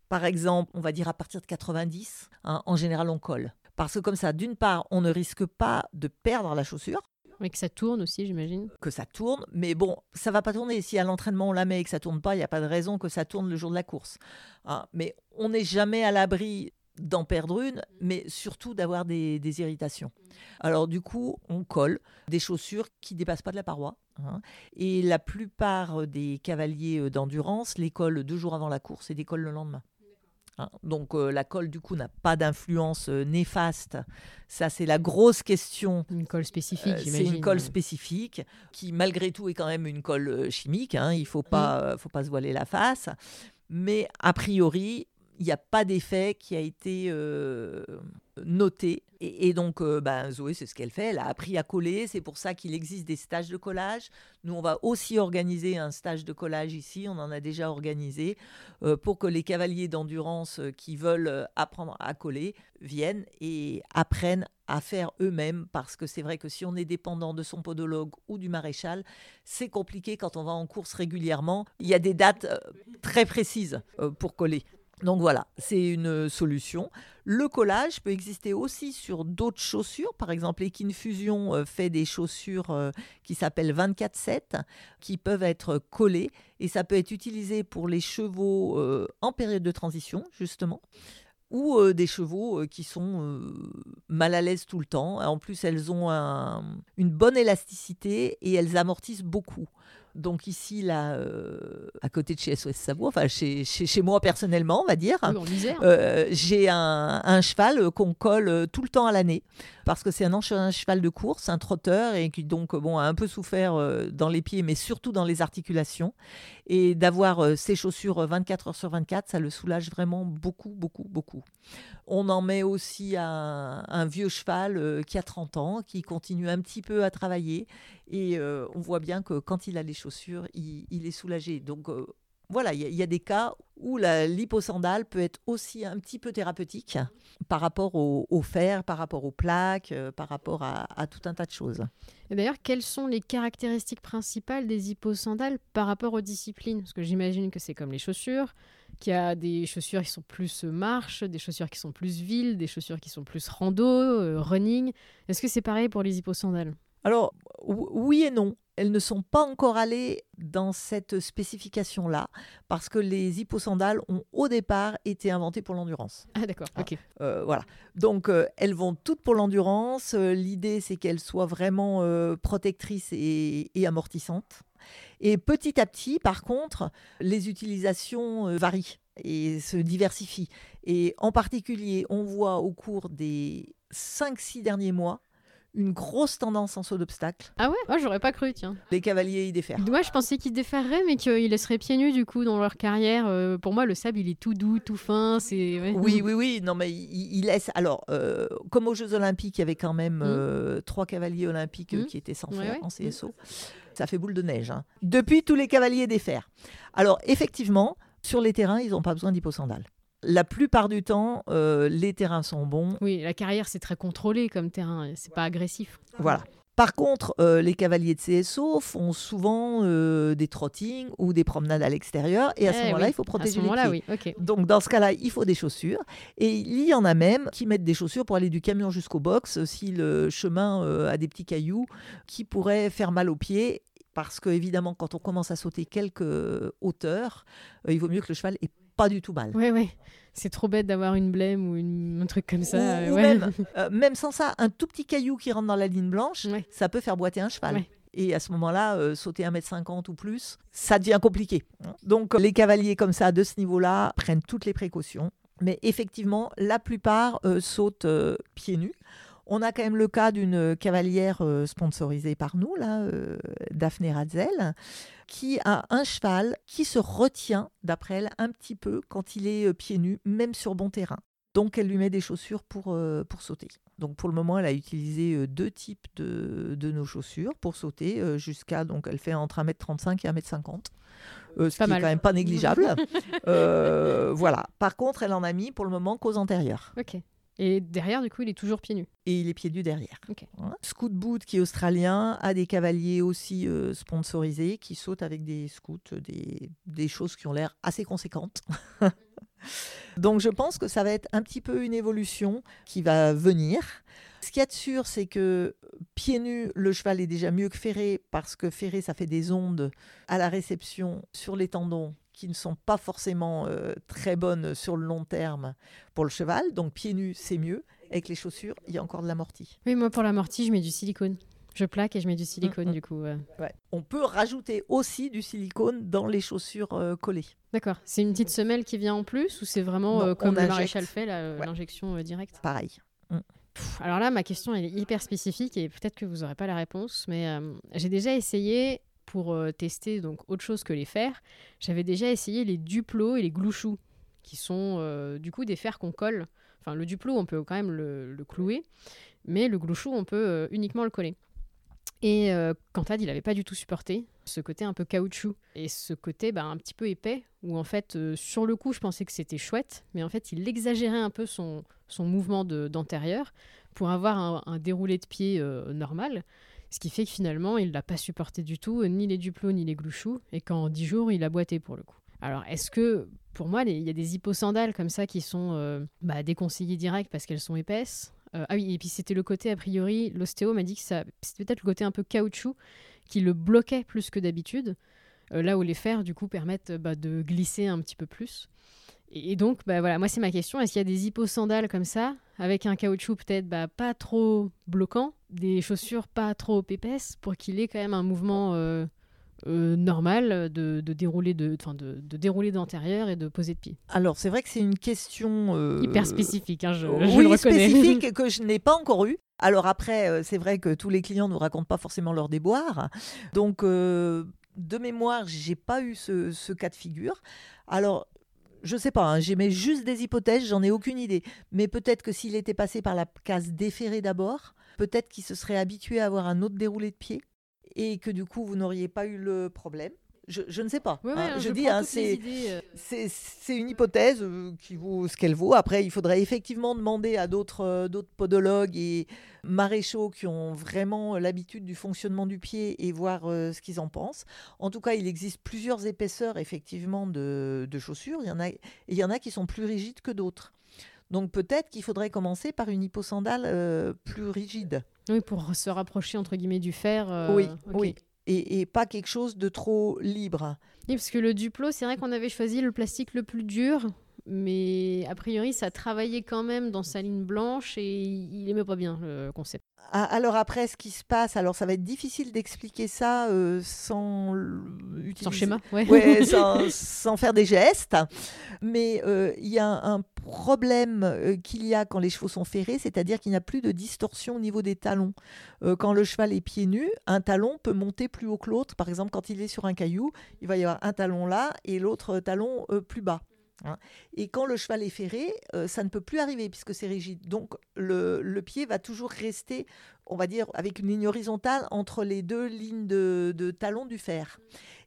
par exemple, on va dire à partir de 90, hein, en général, on colle. Parce que comme ça, d'une part, on ne risque pas de perdre la chaussure. Mais que ça tourne aussi, j'imagine. Que ça tourne, mais bon, ça va pas tourner. Si à l'entraînement on la met et que ça tourne pas, il n'y a pas de raison que ça tourne le jour de la course. Hein. mais on n'est jamais à l'abri d'en perdre une, mais surtout d'avoir des, irritations. Alors du coup, on colle des chaussures qui dépassent pas de la paroi. Hein. et la plupart des cavaliers euh, d'endurance les collent deux jours avant la course et décollent le lendemain. Hein. Donc euh, la colle du coup n'a pas d'influence euh, néfaste. Ça c'est la grosse question. Une colle spécifique, C'est une colle spécifique qui malgré tout est quand même une colle chimique. Hein. Il faut pas, faut pas se voiler la face. Mais a priori, il n'y a pas d'effet qui a été euh, noté. Et, donc, euh, ben, Zoé, c'est ce qu'elle fait. Elle a appris à coller. C'est pour ça qu'il existe des stages de collage. Nous, on va aussi organiser un stage de collage ici. On en a déjà organisé euh, pour que les cavaliers d'endurance qui veulent apprendre à coller viennent et apprennent à faire eux-mêmes parce que c'est vrai que si on est dépendant de son podologue ou du maréchal, c'est compliqué quand on va en course régulièrement. Il y a des dates très précises pour coller. Donc voilà, c'est une solution. Le collage peut exister aussi sur d'autres chaussures. Par exemple, Equinfusion euh, fait des chaussures euh, qui s'appellent 24-7 qui peuvent être collées et ça peut être utilisé pour les chevaux euh, en période de transition, justement ou des chevaux qui sont mal à l'aise tout le temps. En plus, elles ont une bonne élasticité et elles amortissent beaucoup. Donc ici, là, euh, à côté de chez SOS Savoie, enfin chez, chez, moi personnellement, on va dire, euh, j'ai un, cheval qu'on colle tout le temps à l'année parce que c'est un, un, cheval de course, un trotteur et qui donc bon a un peu souffert euh, dans les pieds, mais surtout dans les articulations. Et d'avoir ses chaussures 24 heures sur 24, ça le soulage vraiment beaucoup, beaucoup, beaucoup. On en met aussi un, un vieux cheval qui a 30 ans, qui continue un petit peu à travailler et on voit bien que quand il a les chaussures, il, est soulagé. Donc, voilà, il y, a des cas où la liposandale peut être aussi un petit peu thérapeutique par rapport au, fer, par rapport aux plaques, euh, par rapport à, tout un tas de choses. Et d'ailleurs, quelles sont les caractéristiques principales des hyposandales par rapport aux disciplines? Parce que j'imagine que c'est comme les chaussures, qu'il y a des chaussures qui sont plus euh, marche, des chaussures qui sont plus villes, des chaussures qui sont plus rando, euh, running. Est-ce que c'est pareil pour les hyposandales? Alors, oui et non. Elles ne sont pas encore allées dans cette spécification-là, parce que les hyposandales ont au départ été inventées pour l'endurance. Ah d'accord, ah, ok. Euh, voilà. Donc, euh, elles vont toutes pour l'endurance. Euh, l'idée, c'est qu'elles soient vraiment protectrices et, et, amortissantes. Et petit à petit, par contre, les utilisations varient et se diversifient. Et en particulier, on voit au cours des 5-6 derniers mois une grosse tendance en saut d'obstacle. Ah ouais Moi, j'aurais pas cru, tiens. Les cavaliers, ils déferrent. Moi, je pensais qu'ils déferraient, mais qu'ils laisseraient pieds nus, du coup, dans leur carrière. Euh, pour moi, le sable, il est tout doux, tout fin. c'est Oui, oui, oui. Non, mais il, laisse... Alors, euh, comme aux Jeux Olympiques, il y avait quand même mmh. euh, trois cavaliers olympiques mmh. qui étaient sans fer en CSO. Ça fait boule de neige. Hein. Depuis, tous les cavaliers déferrent. Alors, effectivement, sur les terrains, ils n'ont pas besoin d'hyposandales. La plupart du temps, euh, les terrains sont bons. Oui, la carrière, c'est très contrôlé comme terrain, c'est pas agressif. Voilà. Par contre, euh, les cavaliers de CSO font souvent euh, des trottings ou des promenades à l'extérieur et à ce eh moment-là, il faut protéger les pieds. Donc dans ce cas-là, il faut des chaussures et il y en a même qui mettent des chaussures pour aller du camion jusqu'au box si le chemin a des petits cailloux qui pourraient faire mal aux pieds parce que évidemment, quand on commence à sauter quelques hauteurs, il vaut mieux que le cheval ait pas du tout mal. Oui, oui. C'est trop bête d'avoir une blême ou une, un truc comme ça. Ou, même, euh, même, sans ça, un tout petit caillou qui rentre dans la ligne blanche, ça peut faire boiter un cheval. Et à ce moment-là, euh, sauter 1m50 ou plus, ça devient compliqué. Donc les cavaliers comme ça, de ce niveau-là, prennent toutes les précautions. Mais effectivement, la plupart euh, sautent pieds nus. On a quand même le cas d'une cavalière euh, sponsorisée par nous, là, euh, Daphné Radzel, qui a un cheval qui se retient, d'après elle, un petit peu quand il est euh, pieds nus, même sur bon terrain. Donc elle lui met des chaussures pour, pour sauter. Donc pour le moment, elle a utilisé deux types de, de, nos chaussures pour sauter jusqu'à donc elle fait entre 1m35 et 1m50. ce qui est quand même pas négligeable. voilà. Par contre, elle en a mis pour le moment qu'aux antérieures. Ok. Et derrière, du coup, il est toujours pieds nus. Et il est pieds nus derrière. Scout Boot, qui est australien, a des cavaliers aussi euh, sponsorisés qui sautent avec des scouts, des, des choses qui ont l'air assez conséquentes. Donc je pense que ça va être un petit peu une évolution qui va venir. Ce qu'il y a de sûr, c'est que pieds nus, le cheval est déjà mieux que ferré parce que ferré, ça fait des ondes à la réception sur les tendons qui ne sont pas forcément euh, très bonnes sur le long terme pour le cheval. Donc pieds nus, c'est mieux. Avec les chaussures, il y a encore de l'amorti. Oui, moi pour l'amorti, je mets du silicone. Je plaque et je mets du silicone mm, mm. du coup. On peut rajouter aussi du silicone dans les chaussures euh, collées. D'accord. C'est une petite semelle qui vient en plus ou c'est vraiment euh, comme le maréchal fait, l'injection directe? Pareil. Mm. alors là, ma question elle est hyper spécifique et peut-être que vous n'aurez pas la réponse, mais j'ai déjà essayé pour euh, tester donc autre chose que les fers, j'avais déjà essayé les duplos et les glouchous, qui sont euh, du coup des fers qu'on colle. Enfin, le duplo, on peut quand même le, clouer, mais le glouchou, on peut euh, uniquement le coller. Et Cantad, il n'avait pas du tout supporté ce côté un peu caoutchouc et ce côté bah, un petit peu épais, où en fait, sur le coup, je pensais que c'était chouette, mais en fait, il exagérait un peu son, son mouvement d'antérieur pour avoir un, déroulé de pied normal. Ce qui fait que finalement, il l'a pas supporté du tout, ni les duplos, ni les glouchous, et qu'en 10 jours, il a boité pour le coup. Alors, est-ce que, pour moi, il y a des hyposandales comme ça qui sont euh, bah, déconseillées direct parce qu'elles sont épaisses? Euh, Ah oui, et puis c'était le côté, a priori, l'ostéo m'a dit que ça, c'était peut-être le côté un peu caoutchouc qui le bloquait plus que d'habitude, euh, là où les fers, du coup, permettent bah, de glisser un petit peu plus. Et, donc, bah, voilà, moi, c'est ma question. Est-ce qu'il y a des hyposandales comme ça, avec un caoutchouc peut-être bah, pas trop bloquant, des chaussures pas trop épaisses, pour qu'il ait quand même un mouvement euh, euh, normal de, dérouler de, de, de dérouler d'antérieur et de poser de pied Alors, c'est vrai que c'est une question... Euh, Hyper spécifique, hein, je, oui, le spécifique que je n'ai pas encore eu. Alors après, c'est vrai que tous les clients ne nous racontent pas forcément leur déboire. Donc, de mémoire, j'ai pas eu ce, ce, cas de figure. Alors, je sais pas, hein, j'aimais juste des hypothèses, j'en ai aucune idée. Mais peut-être que s'il était passé par la case déférée d'abord, peut-être qu'il se serait habitué à avoir un autre déroulé de pied et que du coup vous n'auriez pas eu le problème. je, ne sais pas. Ouais, hein, je, dis, hein, euh. c'est une hypothèse euh, qui vaut ce qu'elle vaut. Après, il faudrait effectivement demander à d'autres euh, d'autres podologues et maréchaux qui ont vraiment l'habitude du fonctionnement du pied et voir ce qu'ils en pensent. En tout cas, il existe plusieurs épaisseurs effectivement de, de chaussures. Il y en a, il y en a qui sont plus rigides que d'autres. Donc peut-être qu'il faudrait commencer par une hyposandale plus rigide. Oui, pour se rapprocher entre guillemets du fer. oui, oui et, pas quelque chose de trop libre. Oui, parce que le Duplo, c'est vrai qu'on avait choisi le plastique le plus dur, mais a priori, ça travaillait quand même dans sa ligne blanche et il aimait pas bien le concept. Ah, alors après, ce qui se passe, alors ça va être difficile d'expliquer ça euh, sans utiliser... sans schéma, ouais. sans, faire des gestes, mais euh, il y a un, problème euh, qu'il y a quand les chevaux sont ferrés, c'est-à-dire qu'il n'y a plus de distorsion au niveau des talons. quand le cheval est pieds nus, un talon peut monter plus haut que l'autre. Par exemple, quand il est sur un caillou, il va y avoir un talon là et l'autre talon plus bas. Hein. Et quand le cheval est ferré, euh, ça ne peut plus arriver puisque c'est rigide. Donc le, pied va toujours rester, on va dire, avec une ligne horizontale entre les deux lignes de, de talons du fer.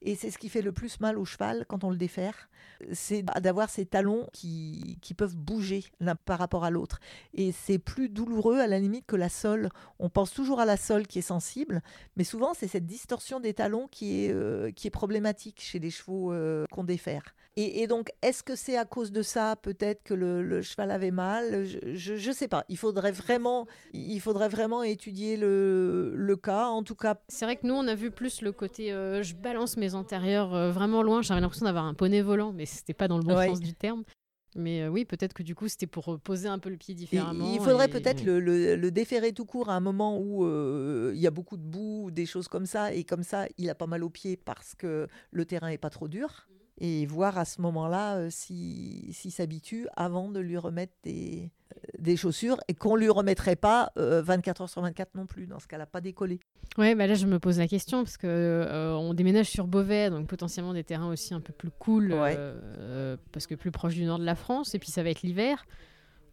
Et c'est ce qui fait le plus mal au cheval quand on le défère, c'est d'avoir ces talons qui, qui, peuvent bouger l'un par rapport à l'autre. Et c'est plus douloureux à la limite que la sole. On pense toujours à la sole qui est sensible, mais souvent c'est cette distorsion des talons qui est, euh, qui est problématique chez les chevaux euh, qu'on défère. Et, donc, est-ce que c'est à cause de ça peut-être que le, cheval avait mal? Je ne sais pas. Il faudrait vraiment, il faudrait vraiment étudier le, le cas. En tout cas, c'est vrai que nous, on a vu plus le côté euh, je balance mes antérieurs euh, vraiment loin. J'avais l'impression d'avoir un poney volant, mais c'était pas dans le bon sens du terme. Mais euh, oui, peut-être que du coup, c'était pour poser un peu le pied différemment. il faudrait peut-être le, le, déférer tout court à un moment où il y a beaucoup de boue, des choses comme ça, et comme ça, il a pas mal au pied parce que le terrain est pas trop dur et voir à ce moment-là euh, s'il s'habitue avant de lui remettre des, euh, des chaussures et qu'on ne lui remettrait pas 24 euh, heures sur 24 non plus, dans ce cas-là, pas décollé. Ouais, bah là je me pose la question parce que on déménage sur Beauvais, donc potentiellement des terrains aussi un peu plus cool, parce que plus proche du nord de la France, et puis ça va être l'hiver.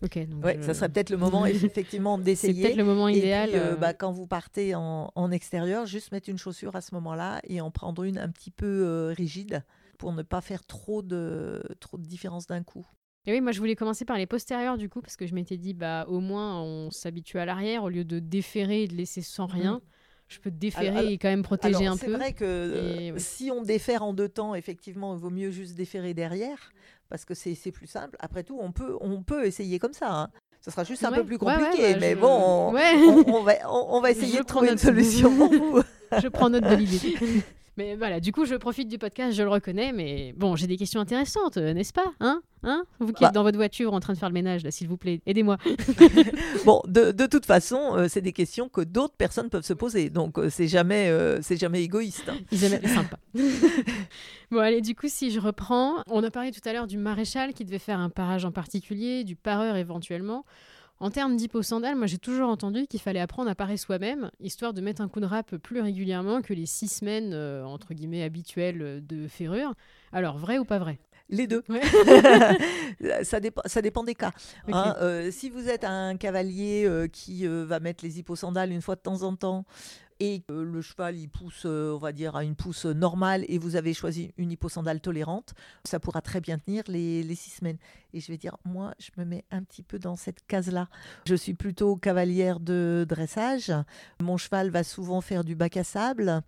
Ok. ouais, ça serait peut-être le moment effectivement d'essayer. C'est peut-être le moment idéal. Et bah, quand vous partez en, en, extérieur, juste mettre une chaussure à ce moment-là et en prendre une un petit peu rigide pour ne pas faire trop de, trop de différence d'un coup. Et oui, moi je voulais commencer par les postérieurs du coup, parce que je m'étais dit, bah au moins on s'habitue à l'arrière au lieu de déférer et de laisser sans mhm. rien. Je peux déférer et quand même protéger un peu. C'est vrai que si on défère en deux temps, effectivement, il vaut mieux juste déférer derrière, parce que c'est plus simple. Après tout, on peut, on peut essayer comme ça. Hein. Ce sera juste un peu plus compliqué, bah, mais bon, on, on, va, on, va essayer de trouver une solution pour vous. je prends note de l'idée. Mais voilà, du coup, je profite du podcast, je le reconnais, mais bon, j'ai des questions intéressantes, euh, n'est-ce pas hein Hein Vous qui êtes bah. dans votre voiture en train de faire le ménage, là, s'il vous plaît, aidez-moi. bon, de, de, toute façon, euh, c'est des questions que d'autres personnes peuvent se poser, donc euh, c'est jamais, c'est jamais égoïste. Hein. Ils aiment sympa. bon, allez, du coup, si je reprends, on a parlé tout à l'heure du maréchal qui devait faire un parage en particulier, du pareur éventuellement. En termes d'hyposandale, moi j'ai toujours entendu qu'il fallait apprendre à parer soi-même, histoire de mettre un coup de rap plus régulièrement que les six semaines, euh, entre guillemets, habituelles de ferrure. Alors, vrai ou pas vrai? Les deux. ça, dépend, ça dépend des cas. Hein. Euh, si vous êtes un cavalier euh, qui va mettre les hyposandales une fois de temps en temps, et le cheval il pousse, euh, on va dire, à une pousse normale et vous avez choisi une hyposandale tolérante, ça pourra très bien tenir les, six semaines. Et je vais dire, moi, je me mets un petit peu dans cette case-là. Je suis plutôt cavalière de dressage. Mon cheval va souvent faire du bac à sable.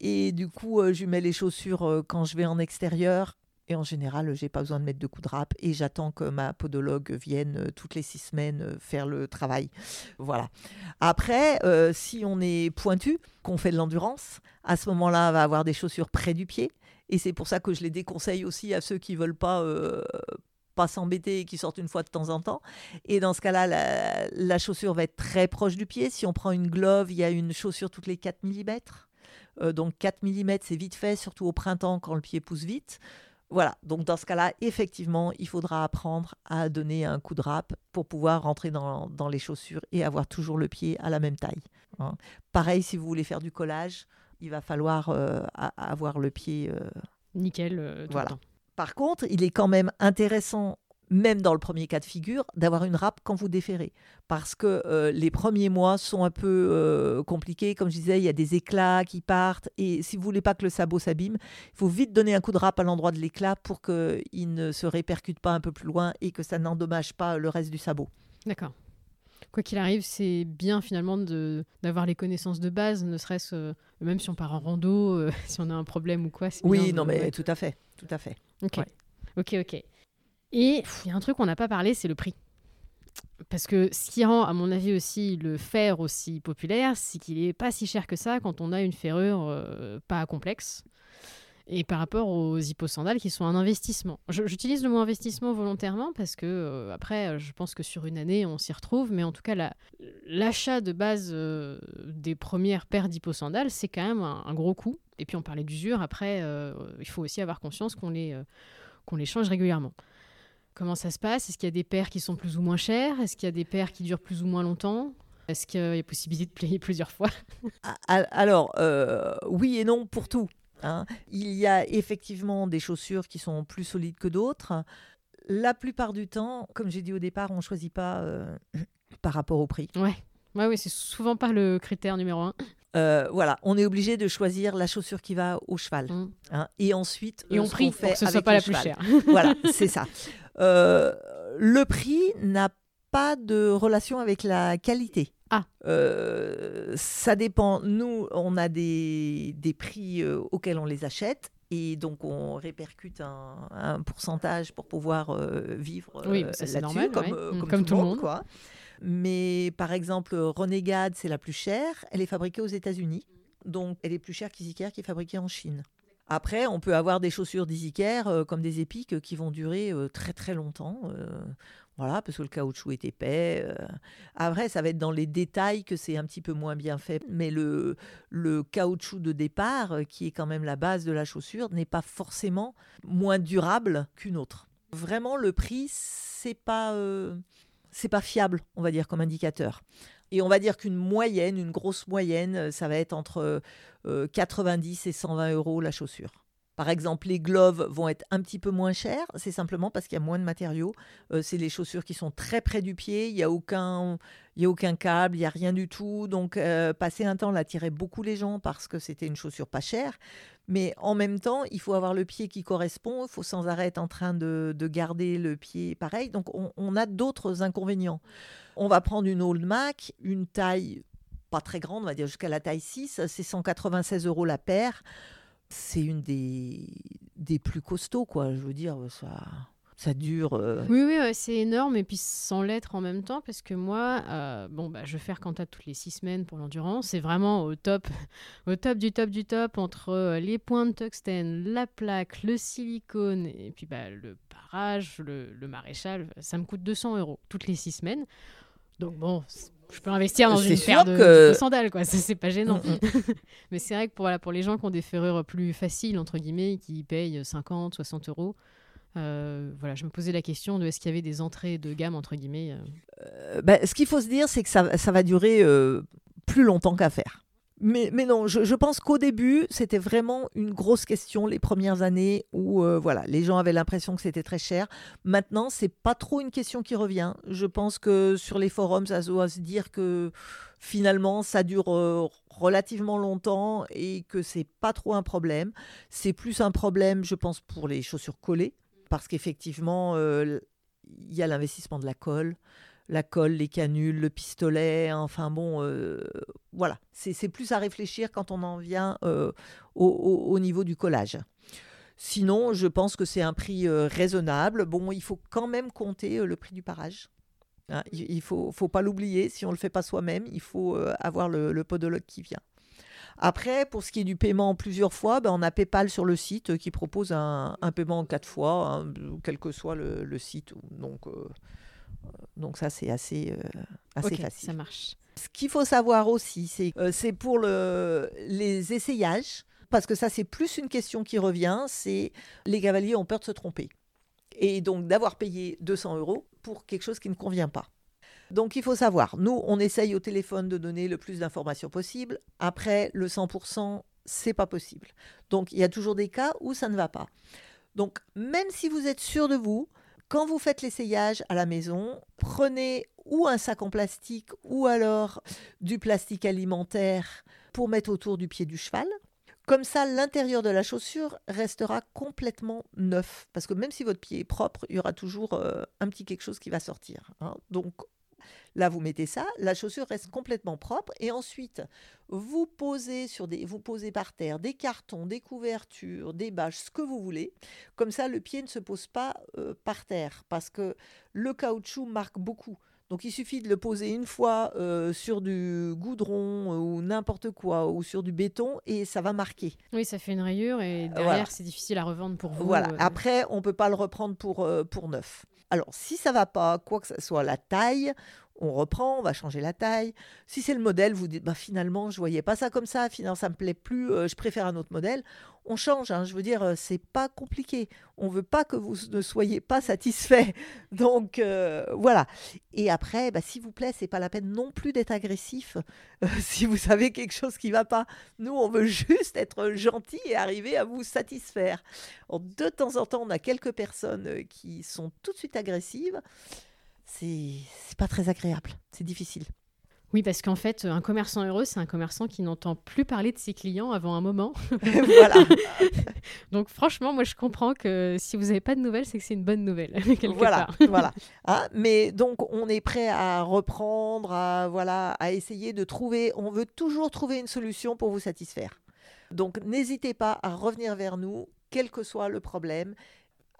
Et du coup, euh, je lui mets les chaussures euh, quand je vais en extérieur et en général, j'ai pas besoin de mettre de coups de rap et j'attends que ma podologue vienne euh, toutes les six semaines euh, faire le travail. Voilà. Après, euh, si on est pointu, qu'on fait de l'endurance, à ce moment-là, on va avoir des chaussures près du pied. Et c'est pour ça que je les déconseille aussi à ceux qui veulent pas pas s'embêter et qui sortent une fois de temps en temps. Et dans ce cas-là, la, chaussure va être très proche du pied. Si on prend une glove, il y a une chaussure toutes les 4 mm. donc 4 mm, c'est vite fait, surtout au printemps quand le pied pousse vite. Voilà, donc dans ce cas-là, effectivement, il faudra apprendre à donner un coup de rap pour pouvoir rentrer dans, les chaussures et avoir toujours le pied à la même taille. Hein. Pareil, si vous voulez faire du collage, il va falloir euh, avoir le pied... Euh, Nickel, euh, voilà. Par contre, il est quand même intéressant même dans le premier cas de figure, d'avoir une râpe quand vous déferrez. Parce que euh, les premiers mois sont un peu euh, compliqués. Comme je disais, il y a des éclats qui partent. Et si vous voulez pas que le sabot s'abîme, il faut vite donner un coup de râpe à l'endroit de l'éclat pour qu'il ne se répercute pas un peu plus loin et que ça n'endommage pas le reste du sabot. D'accord. Quoi qu'il arrive, c'est bien finalement d'avoir les connaissances de base, ne serait-ce euh, même si on part en rando, si on a un problème ou quoi. Oui, non, mais tout à fait, tout à fait. Ok, ok, ok. Et il y a un truc qu'on n'a pas parlé, c'est le prix. Parce que ce qui rend, à mon avis aussi, le fer aussi populaire, c'est qu'il n'est pas si cher que ça quand on a une ferrure euh, pas complexe. Et par rapport aux hipposandales qui sont un investissement. J'utilise le mot investissement volontairement parce que, euh, après, je pense que sur une année, on s'y retrouve. Mais en tout cas, l'achat de base euh, des premières paires d'hipposandales, c'est quand même un, un, gros coût. Et puis, on parlait d'usure. Après, il faut aussi avoir conscience qu'on les, qu'on les change régulièrement. Comment ça se passe? Est-ce qu'il y a des paires qui sont plus ou moins chères Est-ce qu'il y a des paires qui durent plus ou moins longtemps? Est-ce qu'il y a possibilité de payer plusieurs fois? Alors, euh, oui et non pour tout. Hein. Il y a effectivement des chaussures qui sont plus solides que d'autres. La plupart du temps, comme j'ai dit au départ, on ne choisit pas euh, par rapport au prix. Ouais. Ouais, oui, c'est souvent pas le critère numéro un. Euh, voilà, on est obligé de choisir la chaussure qui va au cheval. Mm. Hein, et ensuite, et on prie pour que ce soit pas la plus chère. voilà, c'est ça. Euh, le prix n'a pas de relation avec la qualité. Ah. Euh, ça dépend. Nous, on a des, des prix euh, auxquels on les achète. Et donc, on répercute un, pourcentage pour pouvoir vivre oui, c'est normal, comme, mm, comme, tout, le monde. Quoi. Mais par exemple, Renegade, c'est la plus chère. Elle est fabriquée aux États-Unis. Donc, elle est plus chère qu'Isiker qui est fabriquée en Chine. Après, on peut avoir des chaussures d'Isiker euh, comme des épiques qui vont durer euh, très très longtemps. Euh, voilà, parce que le caoutchouc est épais. Après, ça va être dans les détails que c'est un petit peu moins bien fait. Mais le, le caoutchouc de départ, qui est quand même la base de la chaussure, n'est pas forcément moins durable qu'une autre. Vraiment, le prix, c'est pas, c'est pas fiable, on va dire, comme indicateur. Et on va dire qu'une moyenne, une grosse moyenne, ça va être entre 90 euh, et 120 euros la chaussure. Par exemple, les gloves vont être un petit peu moins chers, c'est simplement parce qu'il y a moins de matériaux. Euh, c'est les chaussures qui sont très près du pied, il n'y a, aucun, a aucun câble, il n'y a rien du tout. Donc, euh, passer un temps l'attirait beaucoup les gens parce que c'était une chaussure pas chère. Mais en même temps, il faut avoir le pied qui correspond, il faut sans arrêt être en train de, garder le pied pareil. Donc, on, on a d'autres inconvénients. On va prendre une Old Mac, une taille pas très grande, on va dire jusqu'à la taille 6, c'est 196 euros la paire. C'est une des, des plus costauds, quoi. Je veux dire, ça, ça dure. Euh. Oui, oui, c'est énorme. Et puis sans l'être en même temps, parce que moi, euh, bon, bah, je fais Arcanta toutes les six semaines pour l'endurance. C'est vraiment au top, au top du top du top entre euh, les points de tungstène, la plaque, le silicone et puis bah, le parage, le, le maréchal. Ça me coûte 200 euros toutes les six semaines. Donc bon, je peux investir dans une paire de, sandales, quoi. C'est pas gênant. Mm, mm. Mais c'est vrai que pour, voilà, pour les gens qui ont des ferrures plus faciles, entre guillemets, qui payent 50, 60 euros, euh, voilà, je me posais la question de est-ce qu'il y avait des entrées de gamme, entre guillemets. Euh. Euh, bah, ce qu'il faut se dire, c'est que ça, ça va durer plus longtemps qu'à faire. Mais, non, je, pense qu'au début, c'était vraiment une grosse question les premières années où voilà, les gens avaient l'impression que c'était très cher. Maintenant, c'est pas trop une question qui revient. Je pense que sur les forums, ça doit se dire que finalement, ça dure relativement longtemps et que c'est pas trop un problème. C'est plus un problème, je pense, pour les chaussures collées parce qu'effectivement, il y a l'investissement de la colle la colle, les canules, le pistolet, enfin bon, euh, voilà, c'est plus à réfléchir quand on en vient euh, au, niveau du collage. Sinon, je pense que c'est un prix euh, raisonnable. Bon, il faut quand même compter le prix du parage. Hein. il ne faut, pas l'oublier, si on ne le fait pas soi-même, il faut avoir le, podologue qui vient. Après, pour ce qui est du paiement en plusieurs fois, ben, on a PayPal sur le site qui propose un, paiement en quatre fois, hein, quel que soit le, le site. Donc, donc ça, c'est assez, euh, assez facile. Ça marche. Ce qu'il faut savoir aussi, c'est euh, c'est pour le, les essayages, parce que ça, c'est plus une question qui revient, c'est les cavaliers ont peur de se tromper. Et donc d'avoir payé 200 euros pour quelque chose qui ne convient pas. Donc il faut savoir, nous, on essaye au téléphone de donner le plus d'informations possible. Après, le 100%, c'est pas possible. Donc il y a toujours des cas où ça ne va pas. Donc même si vous êtes sûr de vous, Quand vous faites l'essayage à la maison, prenez ou un sac en plastique ou alors du plastique alimentaire pour mettre autour du pied du cheval. Comme ça, l'intérieur de la chaussure restera complètement neuf. Parce que même si votre pied est propre, il y aura toujours euh, un petit quelque chose qui va sortir. hein. Donc là, vous mettez ça, la chaussure reste complètement propre. Et ensuite, vous posez, sur des, vous posez par terre des cartons, des couvertures, des bâches, ce que vous voulez. Comme ça, le pied ne se pose pas euh, par terre. Parce que le caoutchouc marque beaucoup. Donc il suffit de le poser une fois euh, sur du goudron euh, ou n'importe quoi, ou sur du béton, et ça va marquer. Oui, ça fait une rayure et derrière, Voilà. c'est difficile à revendre pour vous. Voilà. Après, on ne peut pas le reprendre pour, euh, pour neuf. Alors, si ça va pas, quoi que ce soit la taille, on reprend, on va changer la taille. Si c'est le modèle, vous dites, bah, finalement, je voyais pas ça comme ça, finalement, ça me plaît plus, euh, je préfère un autre modèle. On change, hein, je veux dire, euh, c'est pas compliqué. On veut pas que vous ne soyez pas satisfait. Donc, euh, voilà. Et après, bah, s'il vous plaît, c'est pas la peine non plus d'être agressif si vous savez quelque chose qui va pas. Nous, on veut juste être gentil et arriver à vous satisfaire. De temps en temps, on a quelques personnes qui sont tout de suite agressives. C'est pas très agréable, c'est difficile. Oui, parce qu'en fait, un commerçant heureux, c'est un commerçant qui n'entend plus parler de ses clients avant un moment. voilà, Donc franchement, moi je comprends que si vous n'avez pas de nouvelles, c'est que c'est une bonne nouvelle, quelque voilà, part. voilà. Hein, mais donc, on est prêt à reprendre, à voilà, à essayer de trouver. On veut toujours trouver une solution pour vous satisfaire. Donc, n'hésitez pas à revenir vers nous, quel que soit le problème.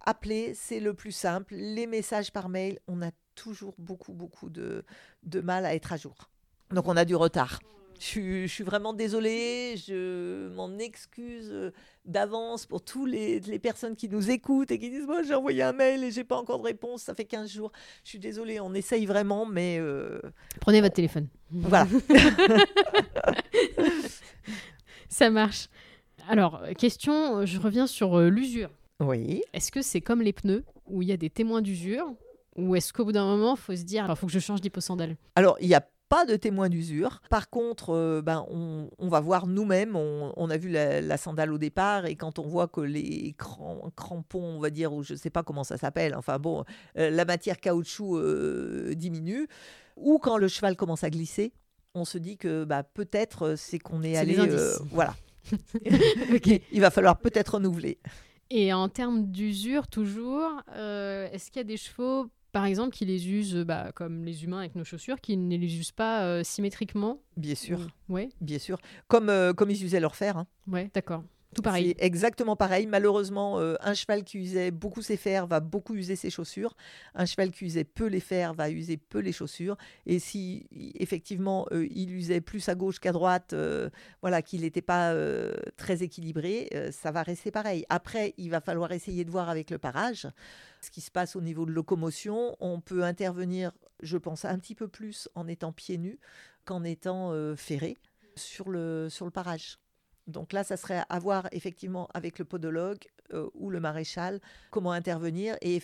Appelez, c'est le plus simple. Les messages par mail, on a toujours beaucoup, beaucoup de, de mal à être à jour. Donc, on a du retard. Je suis, je suis vraiment désolée, je m'en excuse euh, d'avance pour tous les, les personnes qui nous écoutent et qui disent Moi, j'ai envoyé un mail et j'ai pas encore de réponse, ça fait 15 jours. Je suis désolée, on essaye vraiment, mais euh, Prenez votre téléphone. voilà. Ça marche. Alors, question, je reviens sur euh, l'usure. Oui. Est-ce que c'est comme les pneus, où il y a des témoins d'usure Ou est-ce qu'au bout d'un moment, il faut se dire, alors faut que je change d'hyposandale Alors, il n'y a pas de témoin d'usure. Par contre, euh, ben, on, on va voir nous-mêmes. On, on a vu la, la sandale au départ et quand on voit que les cram- crampons, on va dire, ou je ne sais pas comment ça s'appelle, enfin bon, euh, la matière caoutchouc euh, diminue, ou quand le cheval commence à glisser, on se dit que bah, peut-être c'est qu'on est, C'est allé. voilà. Il va falloir peut-être renouveler. Et en termes d'usure, toujours, est-ce qu'il y a des chevaux, par exemple, qui les usent bah, comme les humains avec nos chaussures, qui ne les usent pas euh, symétriquement Bien sûr, Ou- Ouais, bien sûr. Comme, euh, comme ils usaient leur fer. hein. ouais, d'accord. Tout pareil. Exactement pareil. Malheureusement, euh, un cheval qui usait beaucoup ses fers va beaucoup user ses chaussures. Un cheval qui usait peu les fers va user peu les chaussures. Et si effectivement euh, il usait plus à gauche qu'à droite, euh, voilà, qu'il n'était pas très équilibré, ça va rester pareil. Après, il va falloir essayer de voir avec le parage ce qui se passe au niveau de locomotion. On peut intervenir, je pense, un petit peu plus en étant pieds nus qu'en étant ferré sur le parage. Donc là, ça serait à voir effectivement avec le podologue euh, ou le maréchal comment intervenir et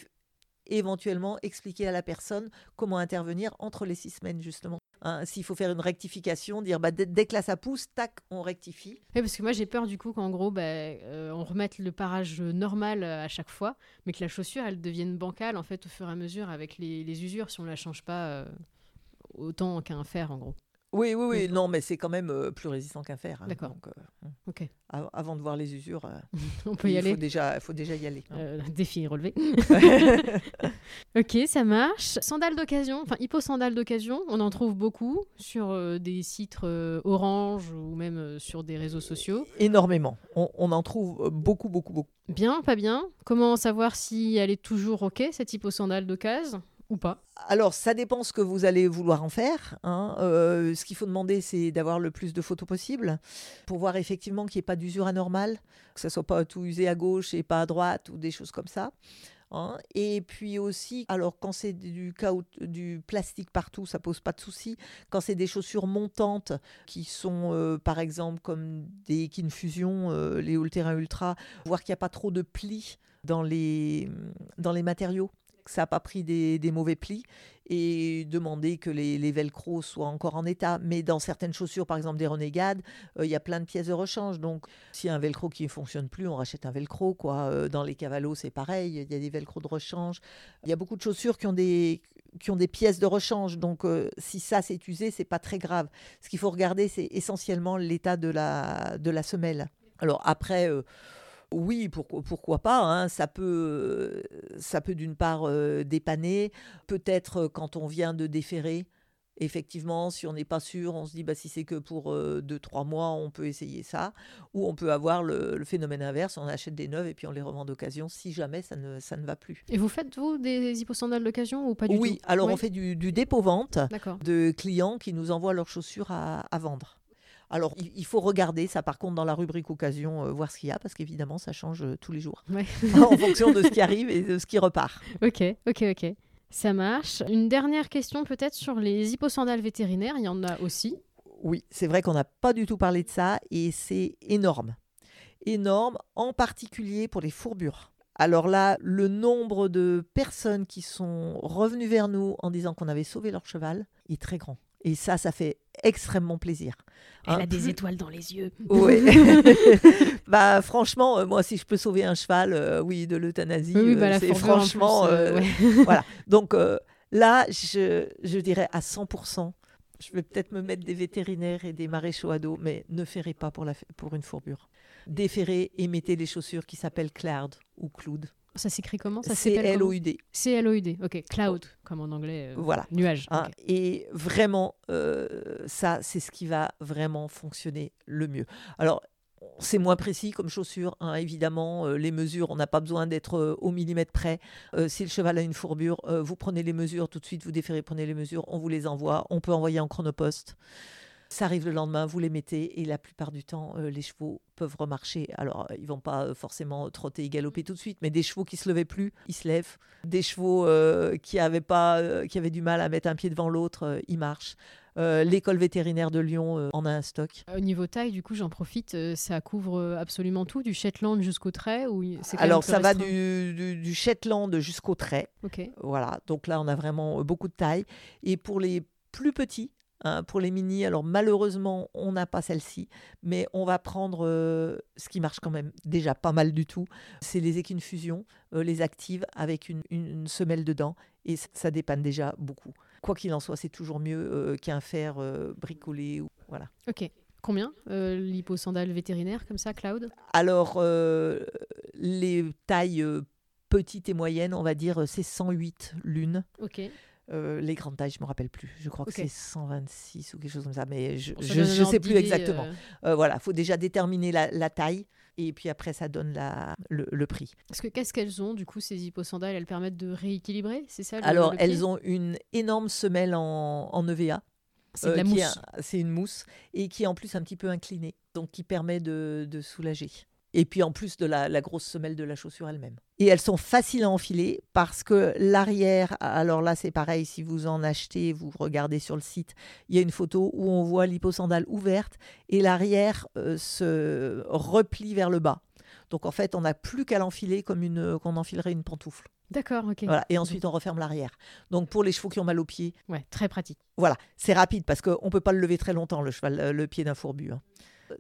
éventuellement expliquer à la personne comment intervenir entre les six semaines justement. Hein, S'il faut faire une rectification, dire bah, dès, que là ça pousse, tac, on rectifie. Ouais, parce que moi j'ai peur du coup qu'en gros bah, euh, on remette le parage normal euh, à chaque fois, mais que la chaussure elle devienne bancale en fait au fur et à mesure avec les, usures si on la change pas autant qu'un fer en gros. Oui, oui, oui, non, mais c'est quand même euh, plus résistant qu'un fer. hein. D'accord. Donc, euh, Ok, av- avant de voir les usures, euh, on peut y il aller. faut déjà, faut déjà y aller. hein. Défi relevé. ok, ça marche. Sandales d'occasion, enfin hippo-sandales d'occasion, on en trouve beaucoup sur des sites Orange ou même sur des réseaux sociaux. Énormément. On, on en trouve beaucoup, beaucoup, beaucoup. Bien, pas bien Comment savoir si elle est toujours ok, cette hippo-sandale d'occasion? Alors, ça dépend ce que vous allez vouloir en faire. hein. Euh, ce qu'il faut demander, c'est d'avoir le plus de photos possible pour voir effectivement qu'il n'y ait pas d'usure anormale, que ça soit pas tout usé à gauche et pas à droite ou des choses comme ça. hein. Et puis aussi, alors quand c'est du, du plastique partout, ça pose pas de souci. Quand c'est des chaussures montantes qui sont, euh, par exemple, comme des Kin Fusion, euh, les Ultra Ultra, voir qu'il n'y a pas trop de plis dans les, dans les matériaux que ça n'a pas pris des, mauvais plis et demander que les, les velcro soient encore en état. Mais dans certaines chaussures, par exemple des renégades, euh, il y a plein de pièces de rechange. Donc, s'il y a un velcro qui ne fonctionne plus, on rachète un velcro. Quoi. Euh, dans les cavalos, c'est pareil. Il y a des velcro de rechange. Il y a beaucoup de chaussures qui ont des, qui ont des pièces de rechange. Donc, euh, si ça s'est usé, c'est pas très grave. Ce qu'il faut regarder, c'est essentiellement l'état de la, de la semelle. Alors, après. Oui, pourquoi, pourquoi pas hein, Ça peut, ça peut d'une part euh, dépanner. Peut-être euh, quand on vient de déférer, effectivement, si on n'est pas sûr, on se dit bah, si c'est que pour 2-3 mois, on peut essayer ça. Ou on peut avoir le, le phénomène inverse, on achète des neuves et puis on les revend d'occasion si jamais ça ne, ça ne va plus. Et vous faites, vous, des hyposandales d'occasion ou pas du oui, tout? alors Ouais. on fait du, du dépôt-vente de clients qui nous envoient leurs chaussures à, à vendre. Alors, il, faut regarder ça, par contre, dans la rubrique occasion, euh, voir ce qu'il y a, parce qu'évidemment, ça change euh, tous les jours, Ouais. en fonction de ce qui arrive et de ce qui repart. Ok, ok, ok. Ça marche. Une dernière question peut-être sur les hyposandales vétérinaires. Il y en a aussi. Oui, c'est vrai qu'on n'a pas du tout parlé de ça, et c'est énorme. Énorme, en particulier pour les fourbures. Alors là, le nombre de personnes qui sont revenues vers nous en disant qu'on avait sauvé leur cheval est très grand. Et ça, ça fait extrêmement plaisir. Elle Hein, a des plus- étoiles dans les yeux. Oui. bah franchement, euh, moi si je peux sauver un cheval, euh, oui, de l'euthanasie, Oui, bah, c'est franchement, plus, ouais. voilà. Donc là, je, je dirais à 100%. Je vais peut-être me mettre des vétérinaires et des maréchaux à dos, mais ne ferrez pas pour, la, pour une fourbure. Déferrez et mettez les chaussures qui s'appellent Cloud ou Cloud. Ça s'écrit comment? Ça s'appelle comment? C-L-O-U-D. C-L-O-U-D. Ok, cloud, comme en anglais. euh, Voilà. Nuage. Hein. Et vraiment, euh, ça, c'est ce qui va vraiment fonctionner le mieux. Alors, c'est moins précis comme chaussure, hein, évidemment. euh, les mesures, on n'a pas besoin d'être euh, au millimètre près. Euh, si le cheval a une fourbure, vous prenez les mesures tout de suite, vous déférez, prenez les mesures, on vous les envoie. On peut envoyer en chronopost. Ça arrive le lendemain, vous les mettez et la plupart du temps, euh, les chevaux peuvent remarcher. Alors, euh, ils vont pas euh, forcément trotter et galoper tout de suite, mais des chevaux qui se levaient plus, ils se lèvent. Des chevaux euh, qui avaient pas, euh, qui avaient du mal à mettre un pied devant l'autre, ils marchent. Euh, L'école vétérinaire de Lyon euh, en a un stock. Au niveau taille, du coup, j'en profite. euh, ça couvre absolument tout, du Shetland jusqu'au trait ou Alors, ça va du, du, du Shetland jusqu'au trait. Voilà, donc là, on a vraiment beaucoup de taille. Et pour les plus petits, hein, pour les mini, alors malheureusement, on n'a pas celle-ci, mais on va prendre euh, ce qui marche quand même déjà pas mal du tout. C'est les équines fusion, euh, les actives avec une, une- une semelle dedans, et ça dépanne déjà beaucoup. Quoi qu'il en soit, c'est toujours mieux euh, qu'un fer bricolé. Ou, voilà. Ok. Combien euh, l'hyposandale vétérinaire comme ça, Cloud? Alors, euh, les tailles euh, petites et moyennes, on va dire, c'est 108 l'une. Ok. Euh, les grandes tailles, je me rappelle plus. Je crois que c'est 126 ou quelque chose comme ça, mais je je sais plus exactement. euh, Euh, voilà, faut déjà déterminer la, la taille et puis après ça donne la, le, le prix. Parce que qu'est-ce qu'elles ont du coup ces hyposandales? Elles permettent de rééquilibrer, c'est ça le- Alors le elles ont une énorme semelle en, en EVA. C'est de la mousse. C'est une mousse et qui est en plus un petit peu inclinée, donc qui permet de, de soulager. Et puis en plus de la, la grosse semelle de la chaussure elle-même. Et elles sont faciles à enfiler parce que l'arrière, alors là c'est pareil, si vous en achetez, vous regardez sur le site, il y a une photo où on voit l'hyposandale ouverte et l'arrière euh, se replie vers le bas. Donc en fait, on n'a plus qu'à l'enfiler comme une qu'on enfilerait une pantoufle. D'accord, ok. Voilà. Et ensuite, on referme l'arrière. Donc pour les chevaux qui ont mal aux pieds, Ouais, très pratique. voilà, c'est rapide parce qu'on ne peut pas le lever très longtemps, le, cheval, euh, le pied d'un fourbu. hein.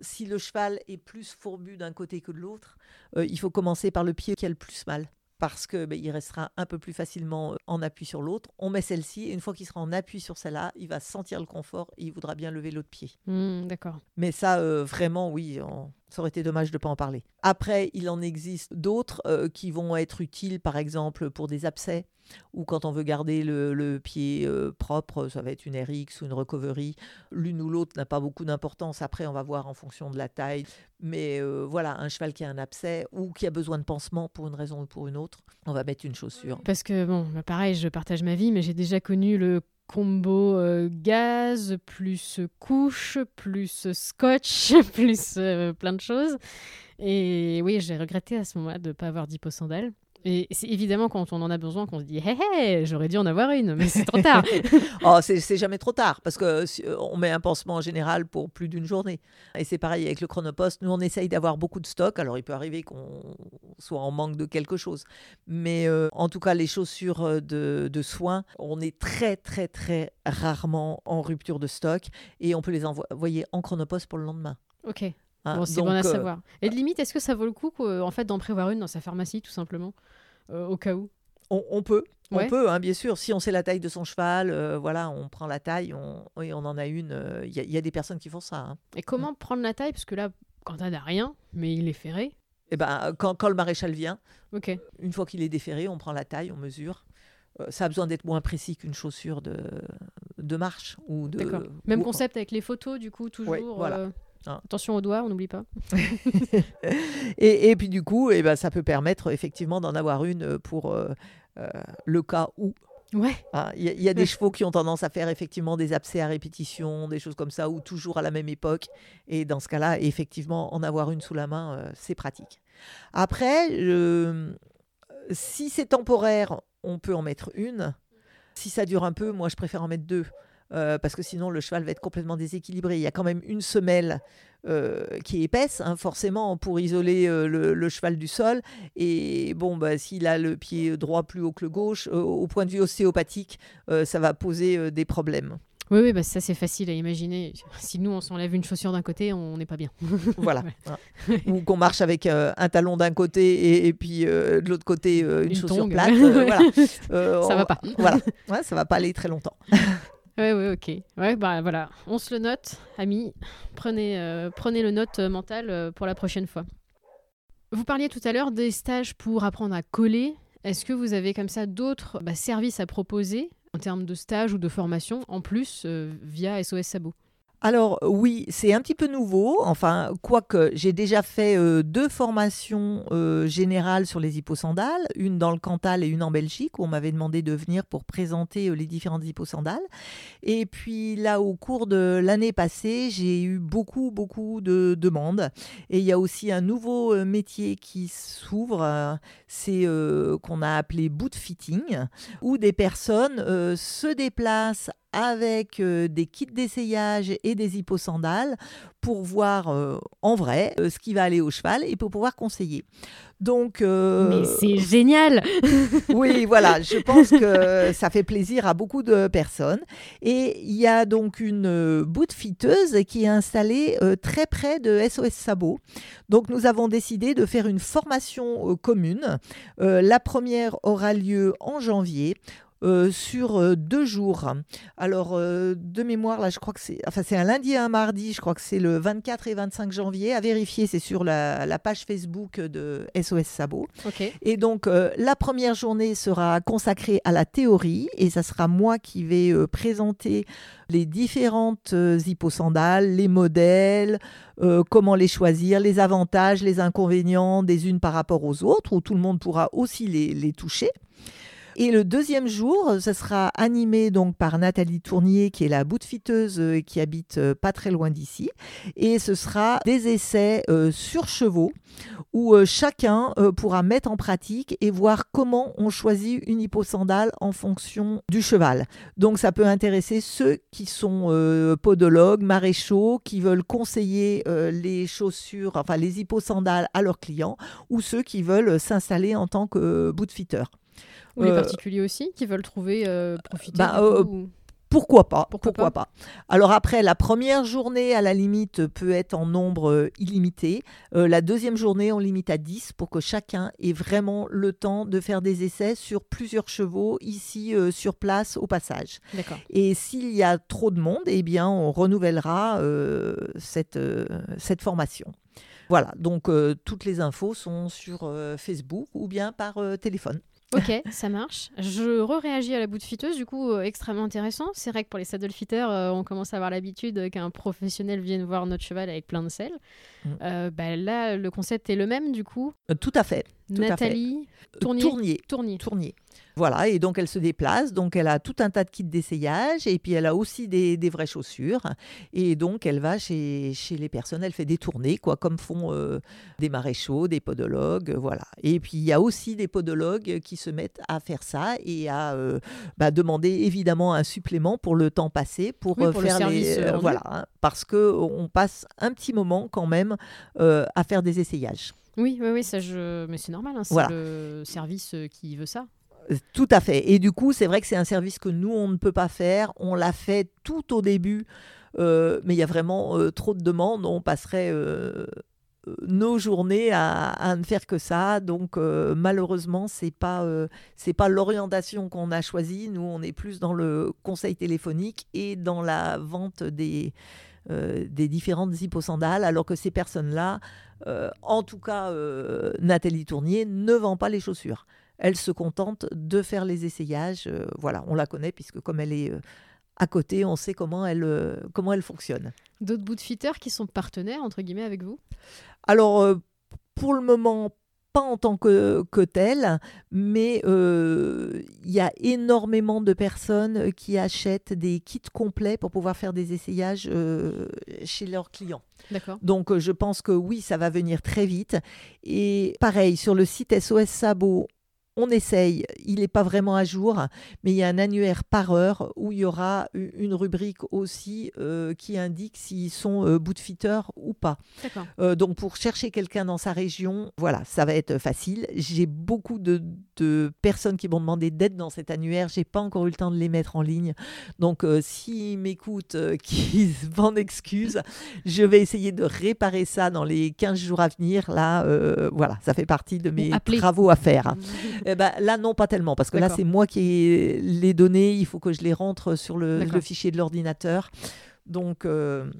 Si le cheval est plus fourbu d'un côté que de l'autre, euh, il faut commencer par le pied qui a le plus mal. Parce que ben, il restera un peu plus facilement euh, en appui sur l'autre. On met celle-ci, et une fois qu'il sera en appui sur celle-là, il va sentir le confort et il voudra bien lever l'autre pied. Hmm, D'accord. Mais ça, euh, vraiment, oui, on- ça aurait été dommage de ne pas en parler. Après, il en existe d'autres euh, qui vont être utiles, par exemple, pour des abcès, ou quand on veut garder le, pied euh, propre, ça va être une RX ou une recovery. L'une ou l'autre n'a pas beaucoup d'importance. Après, on va voir en fonction de la taille. Mais euh, voilà, un cheval qui a un abcès ou qui a besoin de pansement pour une raison ou pour une autre, on va mettre une chaussure. Parce que, bon, bah, pareil, je partage ma vie, mais j'ai déjà connu le combo euh, gaz, plus couche, plus scotch, plus euh, plein de choses. Et oui, j'ai regretté à ce moment-là de ne pas avoir d'hyposandale. Et c'est évidemment quand on en a besoin qu'on se dit hé hé, j'aurais dû en avoir une, mais c'est trop tard. oh, c'est jamais trop tard parce que on met un pansement en général pour plus d'une journée. Et c'est pareil avec le chronopost. Nous, on essaye d'avoir beaucoup de stock. Alors, il peut arriver qu'on soit en manque de quelque chose, mais euh, en tout cas, les chaussures euh, de, de, soins, on est très très très rarement en rupture de stock et on peut les envoyer en chronopost pour le lendemain. Ok. Hein, bon, c'est bon à euh, savoir. Et de limite, est-ce que ça vaut le coup en fait, d'en prévoir une dans sa pharmacie, tout simplement, euh, au cas où? On, peut, on peut, hein, bien sûr. Si on sait la taille de son cheval, euh, voilà, on prend la taille, on, on en a une. Il y, a des personnes qui font ça. Hein. Et comment prendre la taille? Parce que là, quand on n'a rien, mais il est ferré. Eh ben, quand, quand le maréchal vient, Ok. une fois qu'il est déferré, on prend la taille, on mesure ça a besoin d'être moins précis qu'une chaussure de, de marche ou de. Même concept avec les photos, du coup, toujours. voilà. Ah. Attention aux doigts, on n'oublie pas. et, et, puis du coup, eh ben, ça peut permettre effectivement d'en avoir une euh, pour euh, euh, le cas où. Ouais. Ah, il y, a des chevaux qui ont tendance à faire effectivement des abcès à répétition, des choses comme ça, ou toujours à la même époque. Et dans ce cas-là, effectivement, en avoir une sous la main, c'est pratique. Après, si c'est temporaire, on peut en mettre une. Si ça dure un peu, moi, je préfère en mettre deux. Euh, parce que sinon le cheval va être complètement déséquilibré. Il y a quand même une semelle euh, qui est épaisse, hein, forcément, pour isoler euh, le, cheval du sol. Et bon, bah, s'il a le pied droit plus haut que le gauche, au point de vue ostéopathique, ça va poser des problèmes. Oui, oui bah ça c'est facile à imaginer. Si nous on s'enlève une chaussure d'un côté, on n'est pas bien. voilà. Ou qu'on marche avec un talon d'un côté et, puis de l'autre côté une, chaussure plate. voilà. ça va pas. Voilà. Ouais, ça va pas aller très longtemps. Ouais, ouais, ok. Ouais, bah voilà, on se le note, amis. Prenez, euh, prenez le note mental euh, pour la prochaine fois. Vous parliez tout à l'heure des stages pour apprendre à coller. Est-ce que vous avez comme ça d'autres bah, services à proposer en termes de stage ou de formation en plus euh, via SOS Sabot alors oui, c'est un petit peu nouveau. Enfin, quoique j'ai déjà fait euh, deux formations euh, générales sur les hipposandales, une dans le Cantal et une en Belgique, où on m'avait demandé de venir pour présenter euh, les différentes hipposandales. Et puis là, au cours de l'année passée, j'ai eu beaucoup, beaucoup de demandes. Et il y a aussi un nouveau métier qui s'ouvre, c'est qu'on a appelé boot fitting, où des personnes se déplacent avec des kits d'essayage et des hipposandales pour voir euh, en vrai euh, ce qui va aller au cheval et pour pouvoir conseiller. Donc, Mais c'est génial Oui, voilà, je pense que ça fait plaisir à beaucoup de personnes. Et il y a donc une bout fiteuse qui est installée très près de SOS Sabot. Donc nous avons décidé de faire une formation commune. la première aura lieu en janvier euh, sur euh, deux jours. Alors, euh, de mémoire, là, je crois que c'est enfin, c'est un lundi et un mardi, je crois que c'est le 24 et 25 janvier. À vérifier, c'est sur la, page Facebook de SOS Sabot. Et donc, la première journée sera consacrée à la théorie et ça sera moi qui vais présenter les différentes hipposandales, les modèles, comment les choisir, les avantages, les inconvénients des unes par rapport aux autres, où tout le monde pourra aussi les, les toucher. Et le deuxième jour, ce sera animé donc par Nathalie Tournier, qui est la boutefiteuse et euh, qui habite euh, pas très loin d'ici. Et ce sera des essais euh, sur chevaux où chacun pourra mettre en pratique et voir comment on choisit une hipposandale en fonction du cheval. Donc ça peut intéresser ceux qui sont podologues, maréchaux, qui veulent conseiller les chaussures, enfin les hipposandales à leurs clients, ou ceux qui veulent s'installer en tant que bootfitter. Ou les euh, particuliers aussi qui veulent trouver, euh, profiter bah, euh, Pourquoi pas Pourquoi, pas, Alors après, la première journée, à la limite, peut être en nombre illimité. la deuxième journée, on limite à 10 pour que chacun ait vraiment le temps de faire des essais sur plusieurs chevaux ici sur place au passage. Et s'il y a trop de monde, eh bien, on renouvellera cette, cette formation. Voilà, donc toutes les infos sont sur Facebook ou bien par téléphone. Ok, ça marche. Je re-réagis à la bout de fiteuse, du coup, euh, extrêmement intéressant. C'est vrai que pour les saddle fitters, euh, on commence à avoir l'habitude qu'un professionnel vienne voir notre cheval avec plein de sel. Mm. Euh, bah, là, le concept est le même, du coup. tout à fait. Tout. Nathalie Tournier. Tournier. Tournier. Tournier. Voilà, et donc elle se déplace, donc elle a tout un tas de kits d'essayage, et puis elle a aussi des, des vraies chaussures, et donc elle va chez, chez les personnes, elle fait des tournées, quoi, comme font euh, des maréchaux, des podologues, euh, voilà. Et puis il y a aussi des podologues qui se mettent à faire ça et à euh, bah, demander évidemment un supplément pour le temps passé, pour, Oui, euh, le faire service, les... euh, voilà, hein, parce que on passe un petit moment quand même euh, à faire des essayages. Oui, oui, oui, ça je. Mais c'est normal, hein, c'est Voilà. le service euh, qui veut ça. Euh, Tout à fait. Et du coup, c'est vrai que c'est un service que nous, on ne peut pas faire. On l'a fait tout au début, euh, mais il y a vraiment euh, trop de demandes. On passerait euh, nos journées à, à ne faire que ça. Donc, malheureusement, c'est pas euh, c'est pas l'orientation qu'on a choisie. Nous, on est plus dans le conseil téléphonique et dans la vente des euh, des différentes hipposandales, alors que ces personnes-là, euh, en tout cas euh, Nathalie Tournier, ne vend pas les chaussures elle se contente de faire les essayages. voilà, on la connaît puisque comme elle est à côté, on sait comment elle, comment elle fonctionne. D'autres bootfitters qui sont partenaires, entre guillemets, avec vous? Alors, pour le moment, pas en tant que, que tel, mais euh, il y a énormément de personnes qui achètent des kits complets pour pouvoir faire des essayages euh, chez leurs clients. Donc, euh, je pense que oui, ça va venir très vite. Et pareil, sur le site SOS Sabot, on essaye, il n'est pas vraiment à jour, mais il y a un annuaire par heure où il y aura une rubrique aussi euh, qui indique s'ils sont euh, bootfitters ou pas. Euh, donc pour chercher quelqu'un dans sa région, voilà, ça va être facile. J'ai beaucoup de, de personnes qui m'ont demandé d'aide dans cet annuaire. J'ai pas encore eu le temps de les mettre en ligne. Donc euh, s'ils m'écoutent, qu'ils m'en excusent, je vais essayer de réparer ça dans les 15 jours à venir. Là, voilà, ça fait partie de mes travaux à faire. Eh ben, là, non, pas tellement, parce que là, c'est moi qui ai les données. Il faut que je les rentre sur le, fichier de l'ordinateur. Donc, euh,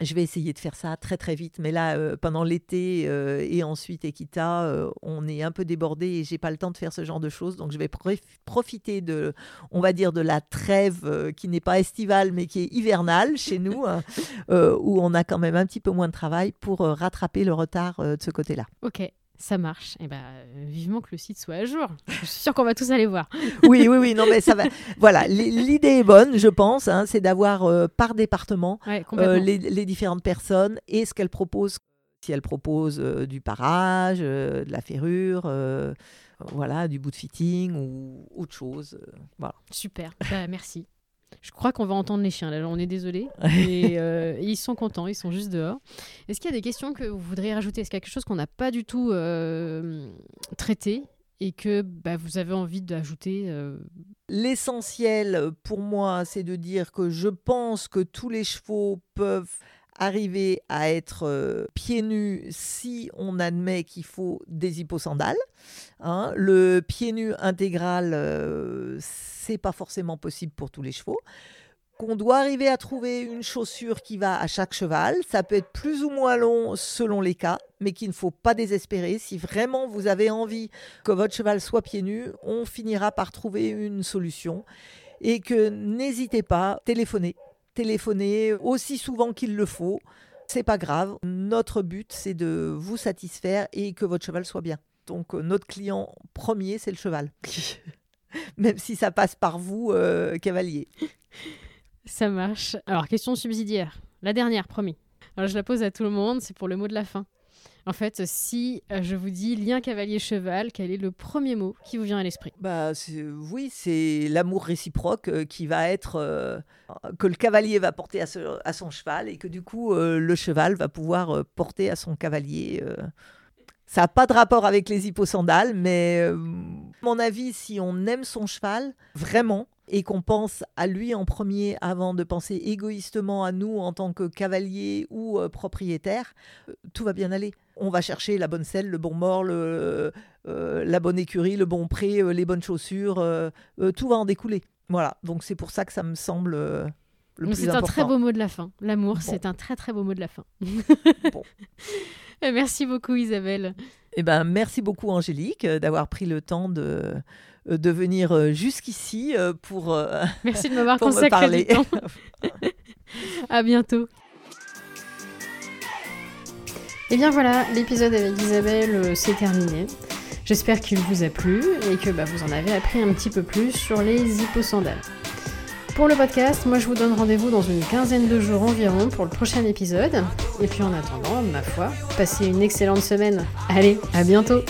je vais essayer de faire ça très, très vite. Mais là, euh, pendant l'été euh, et ensuite Equita, euh, on est un peu débordé et j'ai pas le temps de faire ce genre de choses. Donc, je vais prof- profiter de, on va dire, de la trêve qui n'est pas estivale, mais qui est hivernale chez nous, hein, où on a quand même un petit peu moins de travail pour rattraper le retard de ce côté-là. Ok, ça marche. Et ben, euh, vivement que le site soit à jour. Je suis sûre qu'on va tous aller voir. Oui, oui, oui, non, mais ça va. Voilà, l'idée est bonne, je pense, hein, c'est d'avoir euh, par département Ouais, euh, les, les différentes personnes et ce qu'elles proposent. Si elles proposent euh, du parage, de la ferrure, voilà, du bout de fitting ou autre chose. euh, voilà. Super. Bah, merci. Je crois qu'on va entendre les chiens. Là, on est désolé. Mais euh, ils sont contents. Ils sont juste dehors. Est-ce qu'il y a des questions que vous voudriez rajouter? Est-ce qu'il y a quelque chose qu'on n'a pas du tout euh, traité et que bah, vous avez envie d'ajouter euh, L'essentiel pour moi, c'est de dire que je pense que tous les chevaux peuvent arriver à être euh, pieds nus si on admet qu'il faut des hipposandales. Hein. Le pied nu intégral, euh, c'est pas forcément possible pour tous les chevaux. Qu'on doit arriver à trouver une chaussure qui va à chaque cheval. Ça peut être plus ou moins long selon les cas, mais qu'il ne faut pas désespérer. Si vraiment vous avez envie que votre cheval soit pieds nus, on finira par trouver une solution. Et que n'hésitez pas, téléphonez. Téléphonez aussi souvent qu'il le faut. C'est pas grave. Notre but, c'est de vous satisfaire et que votre cheval soit bien. Donc, euh, notre client premier, c'est le cheval. Même si ça passe par vous, euh, cavalier. Ça marche. Alors, question subsidiaire. La dernière, promis. Alors, je la pose à tout le monde. C'est pour le mot de la fin. En fait, si euh, je vous dis lien cavalier-cheval, quel est le premier mot qui vous vient à l'esprit? Bah, oui, c'est l'amour réciproque euh, qui va être euh, que le cavalier va porter à, son cheval et que du coup le cheval va pouvoir porter à son cavalier. Ça n'a pas de rapport avec les hipposandales, mais mon avis, si on aime son cheval vraiment et qu'on pense à lui en premier avant de penser égoïstement à nous en tant que cavalier ou euh, propriétaire, euh, tout va bien aller. On va chercher la bonne selle, le bon mort, le, euh, la bonne écurie, le bon pré, les bonnes chaussures, euh, tout va en découler. Voilà, donc c'est pour ça que ça me semble C'est un très beau mot de la fin. L'amour, Bon. c'est un très très beau mot de la fin. Bon. Et Merci beaucoup Isabelle. Eh ben, merci beaucoup Angélique d'avoir pris le temps de, de venir euh, jusqu'ici euh, pour, euh, Merci de m'avoir me consacré parler. du temps. À bientôt. Et bien voilà, l'épisode avec Isabelle, euh, c'est terminé. J'espère qu'il vous a plu et que bah, vous en avez appris un petit peu plus sur les hipposandales. Pour le podcast, moi je vous donne rendez-vous dans une quinzaine de jours environ pour le prochain épisode. Et puis en attendant, ma foi, passez une excellente semaine. Allez, à bientôt